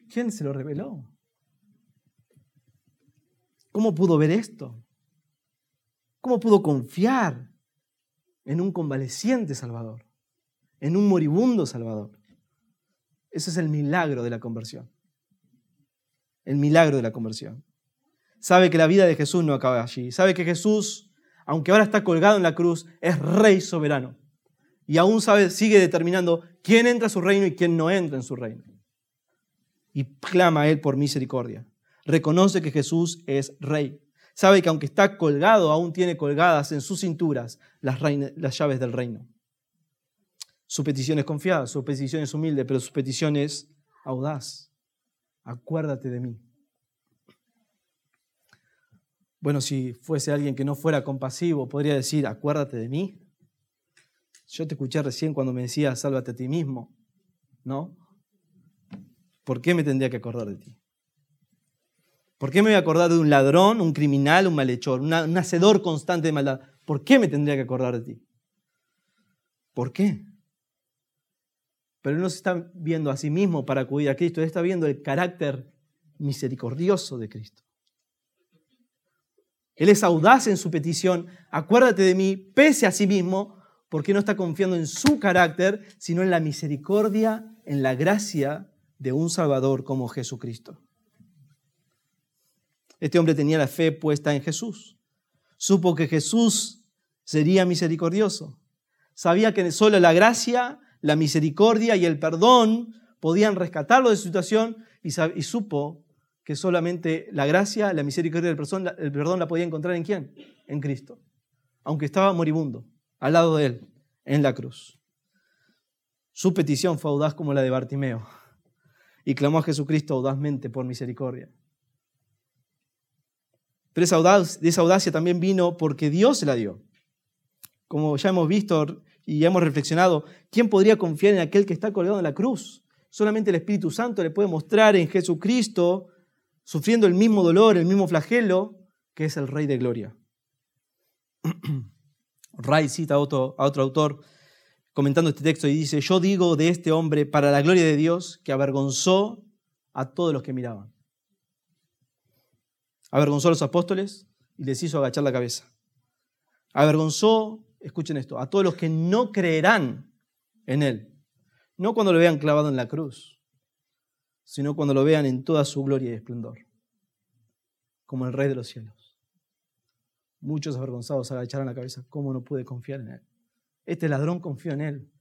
¿Quién se lo reveló? ¿Cómo pudo ver esto? ¿Cómo pudo confiar en un convaleciente Salvador? En un moribundo Salvador. Ese es el milagro de la conversión. El milagro de la conversión. Sabe que la vida de Jesús no acaba allí. Sabe que Jesús, aunque ahora está colgado en la cruz, es rey soberano y aún sabe, sigue determinando quién entra a su reino y quién no entra en su reino. Y clama a Él por misericordia. Reconoce que Jesús es rey. Sabe que aunque está colgado, aún tiene colgadas en sus cinturas las, las llaves del reino. Su petición es confiada, su petición es humilde, pero su petición es audaz. Acuérdate de mí. Bueno, si fuese alguien que no fuera compasivo, podría decir, acuérdate de mí. Yo te escuché recién cuando me decías, sálvate a ti mismo, ¿no? ¿Por qué me tendría que acordar de ti? ¿Por qué me voy a acordar de un ladrón, un criminal, un malhechor, un hacedor constante de maldad? ¿Por qué me tendría que acordar de ti? ¿Por qué? Pero él no se está viendo a sí mismo para acudir a Cristo, él está viendo el carácter misericordioso de Cristo. Él es audaz en su petición, acuérdate de mí, pese a sí mismo, porque no está confiando en su carácter, sino en la misericordia, en la gracia de un Salvador como Jesucristo. Este hombre tenía la fe puesta en Jesús. Supo que Jesús sería misericordioso. Sabía que solo la gracia, la misericordia y el perdón podían rescatarlo de su situación y, supo que solamente la gracia, la misericordia y el perdón la podía encontrar en quién? En Cristo, aunque estaba moribundo al lado de él en la cruz. Su petición fue audaz como la de Bartimeo y clamó a Jesucristo audazmente por misericordia. Pero esa audacia, audacia también vino porque Dios se la dio. Como ya hemos visto y ya hemos reflexionado, ¿quién podría confiar en aquel que está colgado en la cruz? Solamente el Espíritu Santo le puede mostrar en Jesucristo, sufriendo el mismo dolor, el mismo flagelo, que es el Rey de Gloria. Ray cita a otro, autor comentando este texto y dice, yo digo de este hombre, para la gloria de Dios, que avergonzó a todos los que miraban. Avergonzó a los apóstoles y les hizo agachar la cabeza. Avergonzó, escuchen esto, a todos los que no creerán en Él. No cuando lo vean clavado en la cruz, sino cuando lo vean en toda su gloria y esplendor, como el Rey de los cielos. Muchos avergonzados agacharon la cabeza. ¿Cómo no pude confiar en Él? Este ladrón confió en Él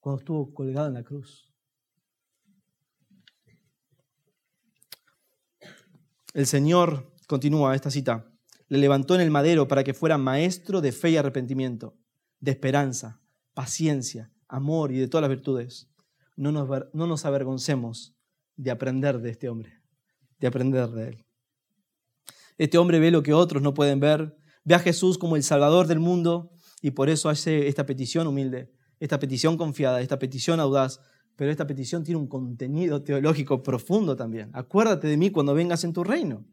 cuando estuvo colgado en la cruz. El Señor, continúa esta cita, le levantó en el madero para que fuera maestro de fe y arrepentimiento, de esperanza, paciencia, amor y de todas las virtudes. No nos, no nos avergoncemos de aprender de este hombre, de aprender de él. Este hombre ve lo que otros no pueden ver, ve a Jesús como el Salvador del mundo y por eso hace esta petición humilde, esta petición confiada, esta petición audaz, pero esta petición tiene un contenido teológico profundo también. Acuérdate de mí cuando vengas en tu reino.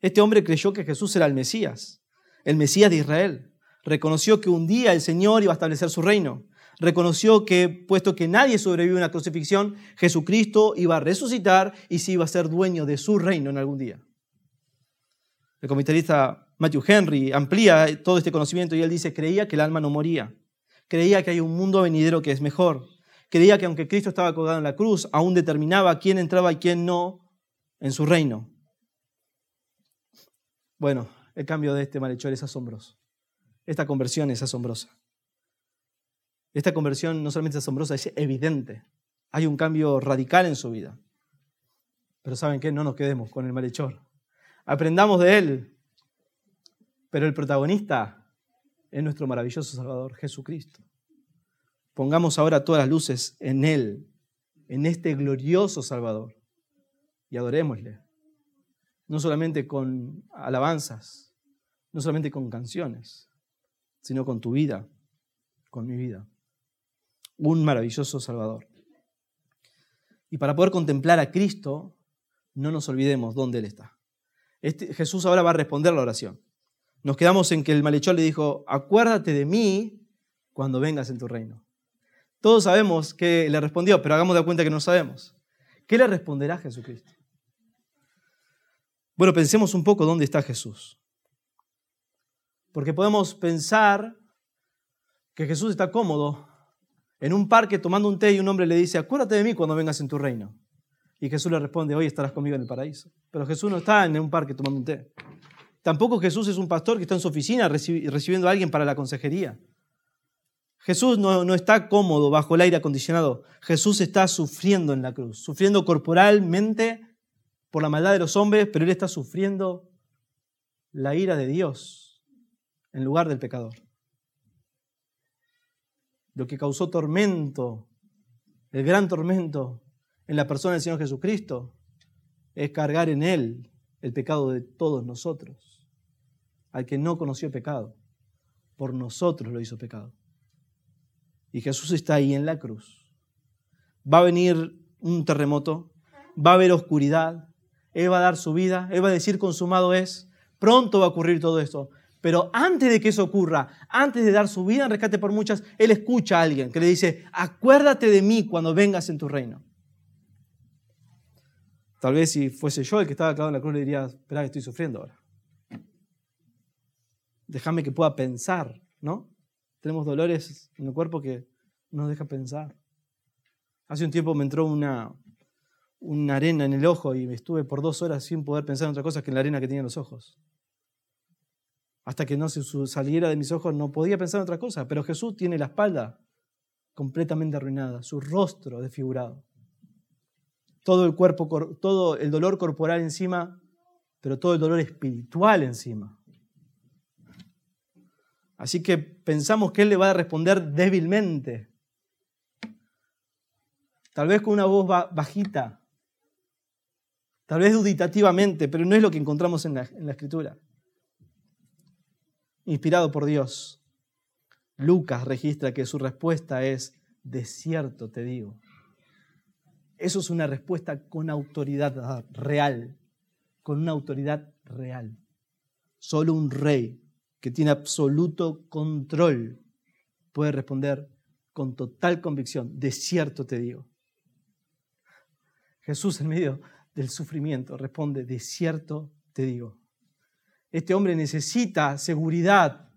Este hombre creyó que Jesús era el Mesías, el Mesías de Israel. Reconoció que un día el Señor iba a establecer su reino. Reconoció que, puesto que nadie sobrevive a una crucifixión, Jesucristo iba a resucitar y se iba a ser dueño de su reino en algún día. El comentarista Matthew Henry amplía todo este conocimiento y él dice, creía que el alma no moría. Creía que hay un mundo venidero que es mejor. Creía que aunque Cristo estaba colgado en la cruz, aún determinaba quién entraba y quién no en su reino. Bueno, el cambio de este malhechor es asombroso. Esta conversión es asombrosa. Esta conversión no solamente es asombrosa, es evidente. Hay un cambio radical en su vida. Pero ¿saben qué? No nos quedemos con el malhechor. Aprendamos de él. Pero el protagonista es nuestro maravilloso Salvador, Jesucristo. Pongamos ahora todas las luces en Él, en este glorioso Salvador, y adorémosle no solamente con alabanzas, no solamente con canciones, sino con tu vida, con mi vida. Un maravilloso Salvador. Y para poder contemplar a Cristo, no nos olvidemos dónde Él está. Este, Jesús ahora va a responder la oración. Nos quedamos en que el malhechor le dijo, acuérdate de mí cuando vengas en tu reino. Todos sabemos que le respondió, pero hagamos de cuenta que no sabemos. ¿Qué le responderá Jesucristo? Bueno, pensemos un poco dónde está Jesús. Porque podemos pensar que Jesús está cómodo en un parque tomando un té y un hombre le dice, acuérdate de mí cuando vengas en tu reino. Y Jesús le responde, hoy estarás conmigo en el paraíso. Pero Jesús no está en un parque tomando un té. Tampoco Jesús es un pastor que está en su oficina recibiendo a alguien para la consejería. Jesús no, no, está cómodo bajo el aire acondicionado. Jesús está sufriendo en la cruz, sufriendo corporalmente por la maldad de los hombres, pero él está sufriendo la ira de Dios en lugar del pecador. Lo que causó tormento, el gran tormento en la persona del Señor Jesucristo, es cargar en Él el pecado de todos nosotros. Al que no conoció pecado, por nosotros lo hizo pecado. Y Jesús está ahí en la cruz. Va a venir un terremoto, va a haber oscuridad, él va a dar su vida, Él va a decir consumado es, pronto va a ocurrir todo esto. Pero antes de que eso ocurra, antes de dar su vida en rescate por muchas, Él escucha a alguien que le dice, acuérdate de mí cuando vengas en tu reino. Tal vez si fuese yo el que estaba clavado en la cruz, le diría, espera estoy sufriendo ahora. Déjame que pueda pensar, ¿no? Tenemos dolores en el cuerpo que nos deja pensar. Hace un tiempo me entró una, una arena en el ojo y estuve por dos horas sin poder pensar en otra cosa que en la arena que tenía en los ojos. Hasta que no se saliera de mis ojos no podía pensar en otra cosa, pero Jesús tiene la espalda completamente arruinada, su rostro desfigurado. Todo el cuerpo, todo el dolor corporal encima, pero todo el dolor espiritual encima. Así que pensamos que Él le va a responder débilmente, tal vez con una voz bajita, tal vez duditativamente, pero no es lo que encontramos en la, escritura. Inspirado por Dios, Lucas registra que su respuesta es, de cierto te digo. Eso es una respuesta con autoridad real, con una autoridad real. Solo un rey que tiene absoluto control puede responder, con total convicción, de cierto te digo. Jesús en medio del sufrimiento responde, de cierto te digo. Este hombre necesita seguridad,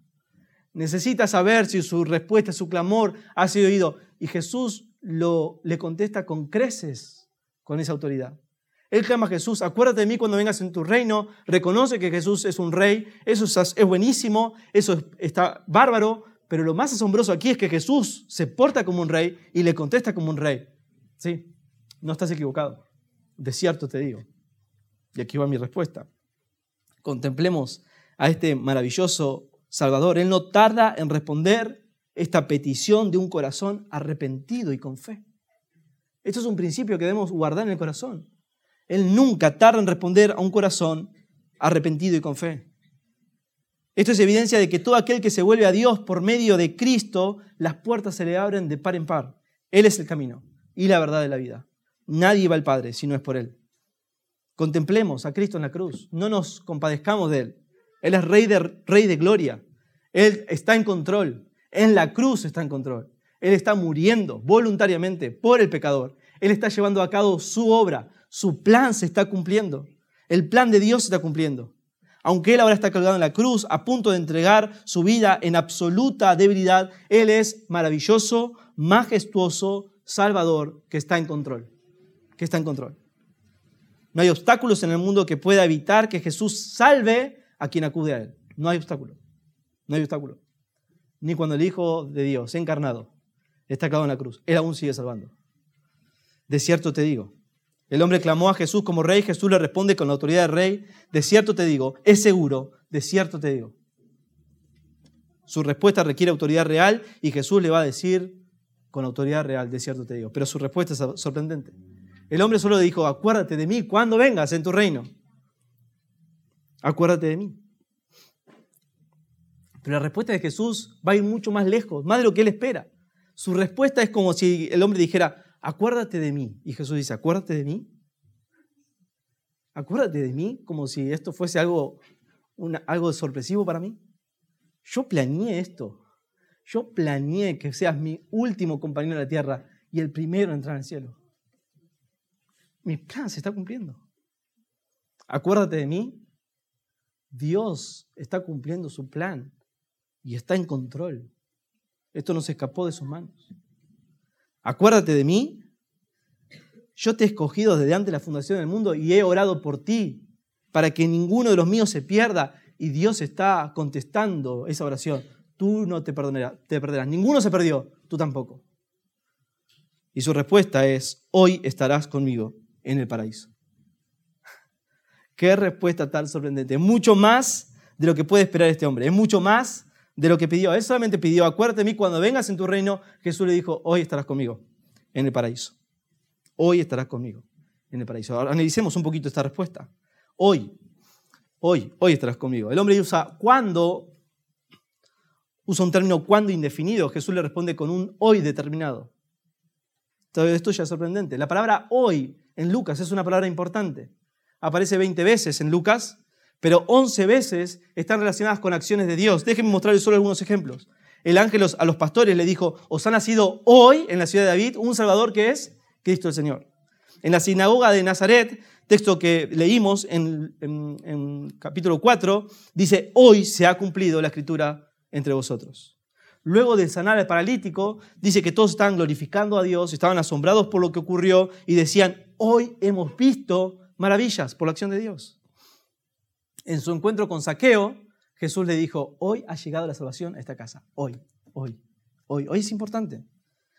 necesita saber si su respuesta, su clamor ha sido oído. Y Jesús le contesta con creces con esa autoridad. Él clama a Jesús, acuérdate de mí cuando vengas en tu reino, reconoce que Jesús es un rey, eso es, buenísimo, eso está bárbaro, pero lo más asombroso aquí es que Jesús se porta como un rey y le contesta como un rey. Sí, no estás equivocado, de cierto te digo. Y aquí va mi respuesta. Contemplemos a este maravilloso Salvador. Él no tarda en responder esta petición de un corazón arrepentido y con fe. Esto es un principio que debemos guardar en el corazón. Él nunca tarda en responder a un corazón arrepentido y con fe. Esto es evidencia de que todo aquel que se vuelve a Dios por medio de Cristo, las puertas se le abren de par en par. Él es el camino y la verdad de la vida. Nadie va al Padre si no es por Él. Contemplemos a Cristo en la cruz. No nos compadezcamos de Él. Él es rey de, rey de gloria. Él está en control. En la cruz está en control. Él está muriendo voluntariamente por el pecador. Él está llevando a cabo su obra. Su plan se está cumpliendo. El plan de Dios se está cumpliendo. Aunque Él ahora está colgado en la cruz, a punto de entregar su vida en absoluta debilidad, Él es maravilloso, majestuoso, salvador, que está en control. Que está en control. No hay obstáculos en el mundo que pueda evitar que Jesús salve a quien acude a Él. No hay obstáculo. No hay obstáculo. Ni cuando el Hijo de Dios, encarnado, está clavado en la cruz. Él aún sigue salvando. De cierto te digo, el hombre clamó a Jesús como rey, Jesús le responde con la autoridad de rey, de cierto te digo, es seguro, de cierto te digo. Su respuesta requiere autoridad real y Jesús le va a decir con autoridad real, de cierto te digo. Pero su respuesta es sorprendente. El hombre solo dijo, acuérdate de mí cuando vengas en tu reino. Acuérdate de mí. Pero la respuesta de Jesús va a ir mucho más lejos, más de lo que él espera. Su respuesta es como si el hombre dijera, acuérdate de mí. Y Jesús dice, acuérdate de mí. Acuérdate de mí como si esto fuese algo, algo sorpresivo para mí. Yo planeé esto. Yo planeé que seas mi último compañero en la tierra y el primero en entrar al cielo. Mi plan se está cumpliendo. Acuérdate de mí. Dios está cumpliendo su plan y está en control. Esto no se escapó de sus manos acuérdate de mí, yo te he escogido desde antes de la fundación del mundo y he orado por ti para que ninguno de los míos se pierda. Y Dios está contestando esa oración. Tú no te perderás, te perderás. Ninguno se perdió, tú tampoco. Y su respuesta es, hoy estarás conmigo en el paraíso. Qué respuesta tan sorprendente. Mucho más de lo que puede esperar este hombre. Es mucho más de lo que pidió. Él solamente pidió, acuérdate de mí cuando vengas en tu reino. Jesús le dijo, hoy estarás conmigo en el paraíso. Hoy estarás conmigo en el paraíso. Analicemos un poquito esta respuesta. Hoy, hoy, hoy estarás conmigo. El hombre usa cuando, usa un término cuando indefinido. Jesús le responde con un hoy determinado. Todo esto ya es sorprendente. La palabra hoy en Lucas es una palabra importante. Aparece 20 veces en Lucas pero 11 veces están relacionadas con acciones de Dios. Déjenme mostrarles solo algunos ejemplos. El ángel a los pastores le dijo, os ha nacido hoy en la ciudad de David un Salvador que es Cristo el Señor. En la sinagoga de Nazaret, texto que leímos en, en capítulo 4, dice, hoy se ha cumplido la escritura entre vosotros. Luego de sanar al paralítico, dice que todos estaban glorificando a Dios, estaban asombrados por lo que ocurrió y decían, hoy hemos visto maravillas por la acción de Dios. En su encuentro con Saqueo, Jesús le dijo, hoy ha llegado la salvación a esta casa. Hoy, hoy, hoy, hoy es importante.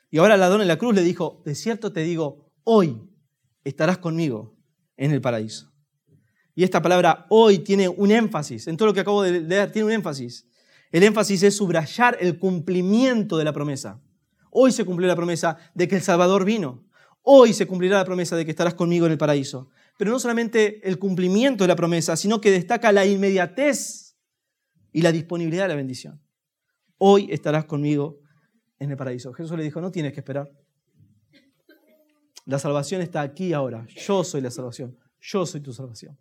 Y ahora el ladrón en la cruz le dijo, de cierto te digo, hoy estarás conmigo en el paraíso. Y esta palabra hoy tiene un énfasis, en todo lo que acabo de leer, tiene un énfasis. El énfasis es subrayar el cumplimiento de la promesa. Hoy se cumplió la promesa de que el Salvador vino. Hoy se cumplirá la promesa de que estarás conmigo en el paraíso pero no solamente el cumplimiento de la promesa, sino que destaca la inmediatez y la disponibilidad de la bendición. Hoy estarás conmigo en el paraíso. Jesús le dijo, no tienes que esperar. La salvación está aquí ahora. Yo soy la salvación. Yo soy tu salvación.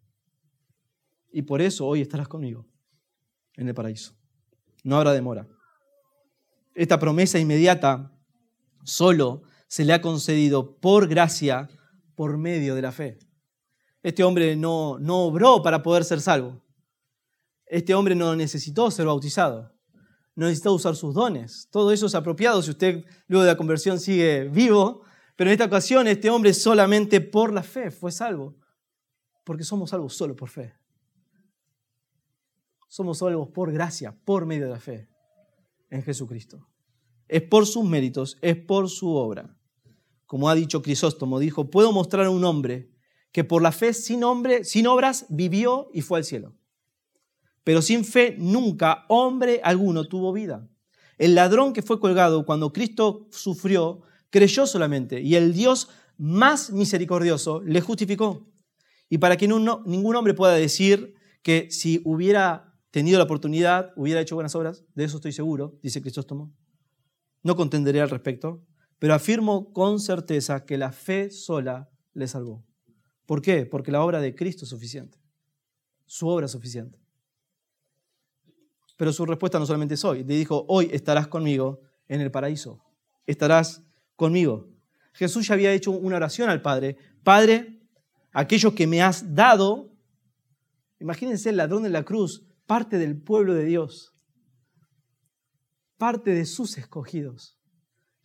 Y por eso hoy estarás conmigo en el paraíso. No habrá demora. Esta promesa inmediata Solo se le ha concedido por gracia, por medio de la fe. Este hombre no, no obró para poder ser salvo. Este hombre no necesitó ser bautizado. No necesitó usar sus dones. Todo eso es apropiado si usted luego de la conversión sigue vivo. Pero en esta ocasión este hombre solamente por la fe fue salvo. Porque somos salvos solo por fe. Somos salvos por gracia, por medio de la fe en Jesucristo. Es por sus méritos, es por su obra. Como ha dicho Crisóstomo, dijo, puedo mostrar a un hombre que por la fe sin, hombre, sin obras vivió y fue al cielo. Pero sin fe nunca hombre alguno tuvo vida. El ladrón que fue colgado cuando Cristo sufrió, creyó solamente y el Dios más misericordioso le justificó. Y para que ningún hombre pueda decir que si hubiera tenido la oportunidad, hubiera hecho buenas obras, de eso estoy seguro, dice Crisóstomo. No contenderé al respecto, pero afirmo con certeza que la fe sola le salvó. ¿Por qué? Porque la obra de Cristo es suficiente. Su obra es suficiente. Pero su respuesta no solamente es hoy. Le dijo, hoy estarás conmigo en el paraíso. Estarás conmigo. Jesús ya había hecho una oración al Padre. Padre, aquello que me has dado, imagínense el ladrón de la cruz, parte del pueblo de Dios, parte de sus escogidos.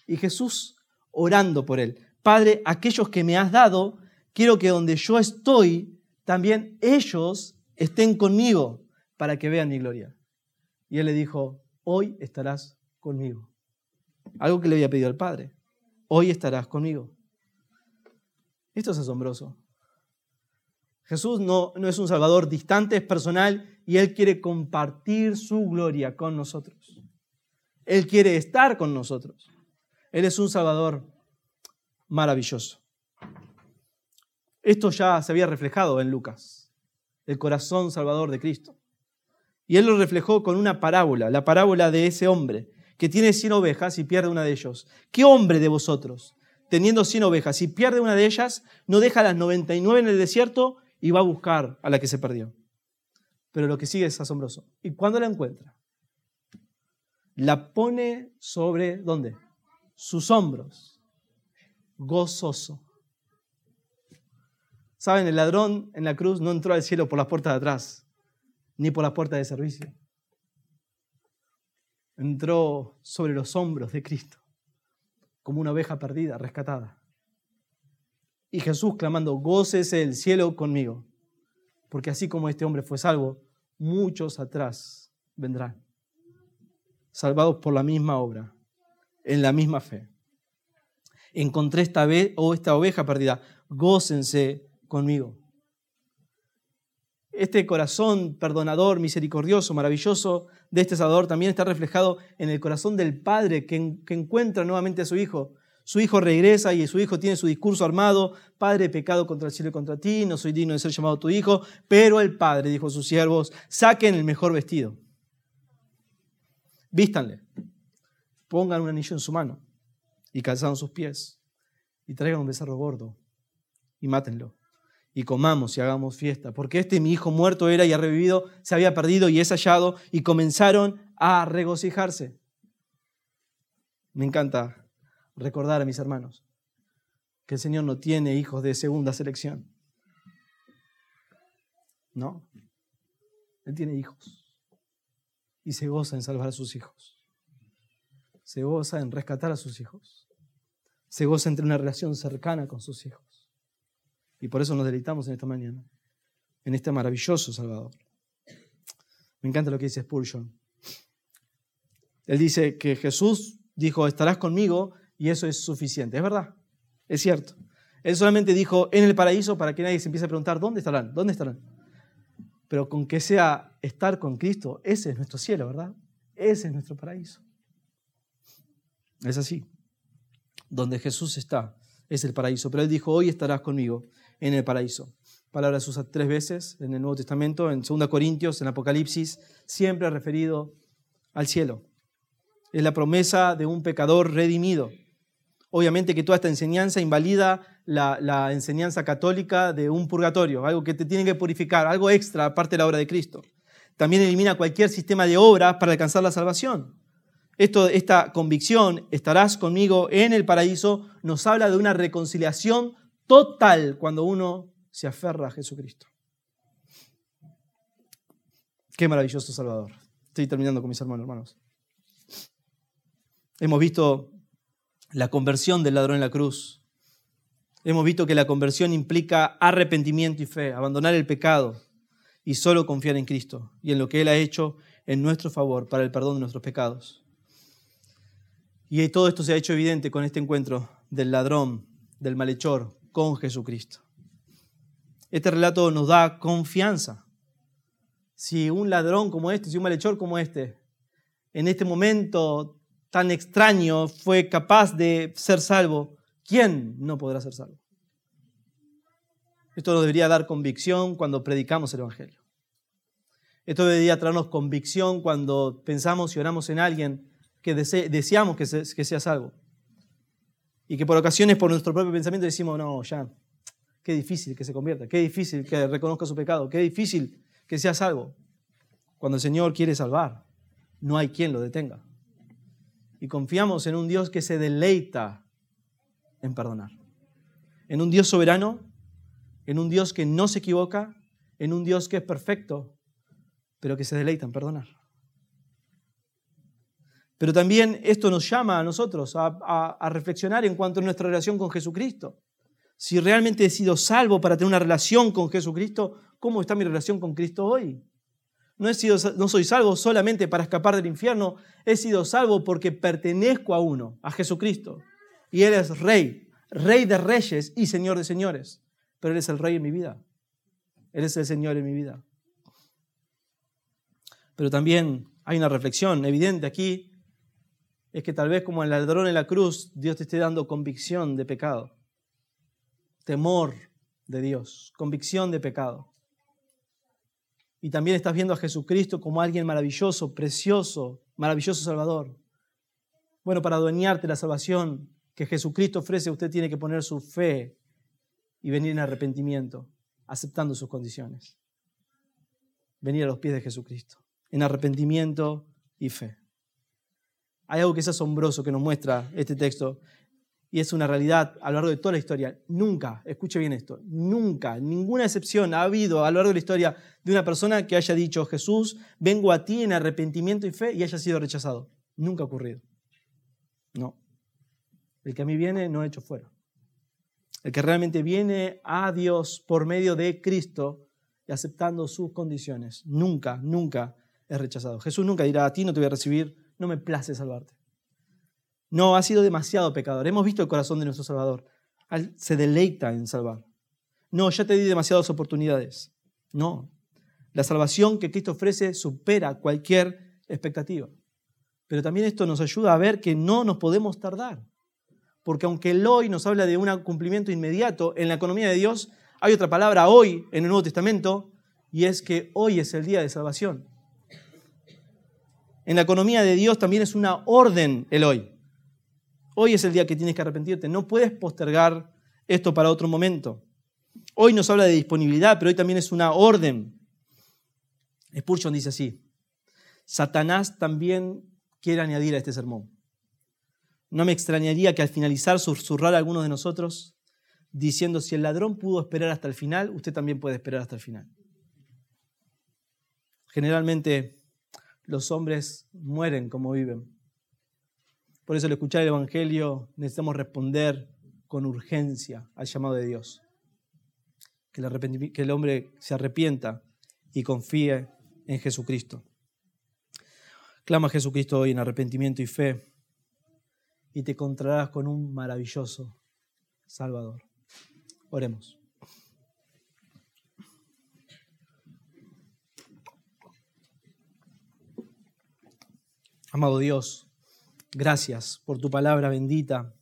Y Jesús orando por él, Padre, aquellos que me has dado, quiero que donde yo estoy, también ellos estén conmigo para que vean mi gloria. Y él le dijo, hoy estarás conmigo. Algo que le había pedido al Padre, hoy estarás conmigo. Esto es asombroso. Jesús no, no es un Salvador distante, es personal y Él quiere compartir su gloria con nosotros. Él quiere estar con nosotros. Él es un Salvador maravilloso. Esto ya se había reflejado en Lucas, el corazón salvador de Cristo. Y Él lo reflejó con una parábola, la parábola de ese hombre que tiene 100 ovejas y pierde una de ellos. ¿Qué hombre de vosotros, teniendo 100 ovejas y pierde una de ellas, no deja las 99 en el desierto y va a buscar a la que se perdió. Pero lo que sigue es asombroso. ¿Y cuando la encuentra? La pone sobre, ¿dónde? Sus hombros. Gozoso. Saben, el ladrón en la cruz no entró al cielo por las puertas de atrás, ni por las puertas de servicio. Entró sobre los hombros de Cristo, como una oveja perdida, rescatada. Y Jesús clamando, gócese el cielo conmigo. Porque así como este hombre fue salvo, muchos atrás vendrán. Salvados por la misma obra, en la misma fe. Encontré esta, esta oveja perdida, gócense conmigo. Este corazón perdonador, misericordioso, maravilloso de este Salvador también está reflejado en el corazón del Padre que, encuentra nuevamente a su Hijo. Su hijo regresa y su hijo tiene su discurso armado, Padre, pecado contra el cielo y contra ti, no soy digno de ser llamado tu hijo, pero el Padre dijo a sus siervos, saquen el mejor vestido, vístanle, pongan un anillo en su mano y calzaron sus pies y traigan un becerro gordo y mátenlo y comamos y hagamos fiesta, porque este mi hijo muerto era y ha revivido, se había perdido y es hallado y comenzaron a regocijarse. Me encanta recordar a mis hermanos que el Señor no tiene hijos de segunda selección. No, Él tiene hijos y se goza en salvar a sus hijos. Se goza en rescatar a sus hijos. Se goza entre una relación cercana con sus hijos. Y por eso nos deleitamos en esta mañana, en este maravilloso Salvador. Me encanta lo que dice Spurgeon. Él dice que Jesús dijo, estarás conmigo y eso es suficiente. Es verdad, es cierto. Él solamente dijo en el paraíso para que nadie se empiece a preguntar, ¿dónde estarán? ¿Dónde estarán? Pero con que sea estar con Cristo, ese es nuestro cielo, ¿verdad? Ese es nuestro paraíso. Es así. Donde Jesús está, es el paraíso. Pero Él dijo, hoy estarás conmigo en el paraíso. Palabras usa tres veces en el Nuevo Testamento, en 2 Corintios, en Apocalipsis, siempre referido al cielo. Es la promesa de un pecador redimido. Obviamente que toda esta enseñanza invalida la, enseñanza católica de un purgatorio, algo que te tiene que purificar, algo extra aparte de la obra de Cristo. También elimina cualquier sistema de obras para alcanzar la salvación. Esto, esta convicción, estarás conmigo en el paraíso, nos habla de una reconciliación total cuando uno se aferra a Jesucristo. Qué maravilloso Salvador. Estoy terminando con mis hermanos, hermanos. Hemos visto la conversión del ladrón en la cruz. Hemos visto que la conversión implica arrepentimiento y fe, abandonar el pecado y solo confiar en Cristo y en lo que Él ha hecho en nuestro favor para el perdón de nuestros pecados. Y todo esto se ha hecho evidente con este encuentro del ladrón, del malhechor, con Jesucristo. Este relato nos da confianza. Si un ladrón como este, si un malhechor como este, en este momento tan extraño fue capaz de ser salvo, ¿quién no podrá ser salvo? Esto nos debería dar convicción cuando predicamos el Evangelio. Esto debería traernos convicción cuando pensamos y oramos en alguien que deseamos que, que sea salvo. Y que por ocasiones, por nuestro propio pensamiento, decimos, no, ya, qué difícil que se convierta, qué difícil que reconozca su pecado, qué difícil que sea salvo. Cuando el Señor quiere salvar, no hay quien lo detenga y confiamos en un Dios que se deleita en perdonar. En un Dios soberano, en un Dios que no se equivoca, en un Dios que es perfecto, pero que se deleita en perdonar. Pero también esto nos llama a nosotros a, reflexionar en cuanto a nuestra relación con Jesucristo. Si realmente he sido salvo para tener una relación con Jesucristo, ¿cómo está mi relación con Cristo hoy? No, he sido, no soy salvo solamente para escapar del infierno, he sido salvo porque pertenezco a uno, a Jesucristo. Y Él es rey, rey de reyes y señor de señores. Pero Él es el rey en mi vida. Él es el Señor en mi vida. Pero también hay una reflexión evidente aquí, es que tal vez como el ladrón en la cruz, Dios te esté dando convicción de pecado, temor de Dios, convicción de pecado. Y también estás viendo a Jesucristo como alguien maravilloso, precioso, maravilloso Salvador. Bueno, para adueñarte la salvación que Jesucristo ofrece, usted tiene que poner su fe y venir en arrepentimiento, aceptando sus condiciones. Venir a los pies de Jesucristo, en arrepentimiento y fe. Hay algo que es asombroso que nos muestra este texto y es una realidad a lo largo de toda la historia. Nunca, escuche bien esto, nunca, ninguna excepción ha habido a lo largo de la historia de una persona que haya dicho, Jesús, vengo a ti en arrepentimiento y fe y haya sido rechazado. Nunca ha ocurrido. No. El que a mí viene no he hecho fuera. El que realmente viene a Dios por medio de Cristo y aceptando sus condiciones. Nunca, nunca es rechazado. Jesús nunca dirá, a ti no te voy a recibir, no me place salvarte. No, ha sido demasiado pecador. Hemos visto el corazón de nuestro Salvador. se deleita en salvar. No, ya te di demasiadas oportunidades. No. La salvación que Cristo ofrece supera cualquier expectativa. Pero también esto nos ayuda a ver que no nos podemos tardar. Porque aunque el hoy nos habla de un cumplimiento inmediato, en la economía de Dios hay otra palabra hoy en el Nuevo Testamento y es que hoy es el día de salvación. En la economía de Dios también es una orden el hoy. Hoy es el día que tienes que arrepentirte. No puedes postergar esto para otro momento. Hoy nos habla de disponibilidad, pero hoy también es una orden. Spurgeon dice así, Satanás también quiere añadir a este sermón. No me extrañaría que al finalizar susurrara a algunos de nosotros diciendo, si el ladrón pudo esperar hasta el final, usted también puede esperar hasta el final. Generalmente los hombres mueren como viven. Por eso al escuchar el Evangelio necesitamos responder con urgencia al llamado de Dios. Que el, hombre se arrepienta y confíe en Jesucristo. Clama a Jesucristo hoy en arrepentimiento y fe y te encontrarás con un maravilloso Salvador. Oremos. Amado Dios, Gracias por tu palabra bendita.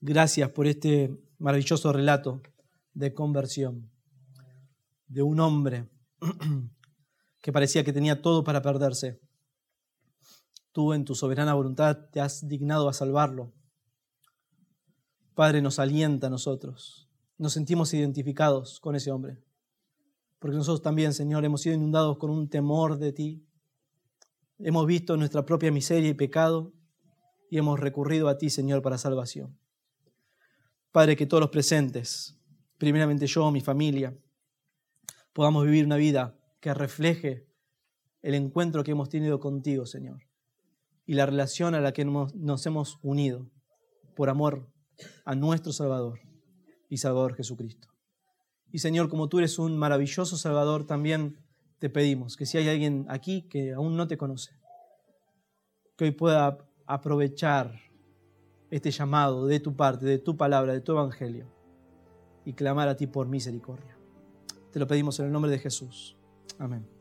Gracias por este maravilloso relato de conversión de un hombre que parecía que tenía todo para perderse. Tú en tu soberana voluntad te has dignado a salvarlo. Padre, nos alienta a nosotros. Nos sentimos identificados con ese hombre. Porque nosotros también, Señor, hemos sido inundados con un temor de ti, hemos visto nuestra propia miseria y pecado y hemos recurrido a ti, Señor, para salvación. Padre, que todos los presentes, primeramente yo, mi familia, podamos vivir una vida que refleje el encuentro que hemos tenido contigo, Señor, y la relación a la que nos hemos unido por amor a nuestro Salvador y Salvador Jesucristo. Y Señor, como tú eres un maravilloso Salvador, también te pedimos que si hay alguien aquí que aún no te conoce, que hoy pueda aprovechar este llamado de tu parte, de tu palabra, de tu evangelio, y clamar a ti por misericordia. Te lo pedimos en el nombre de Jesús. Amén.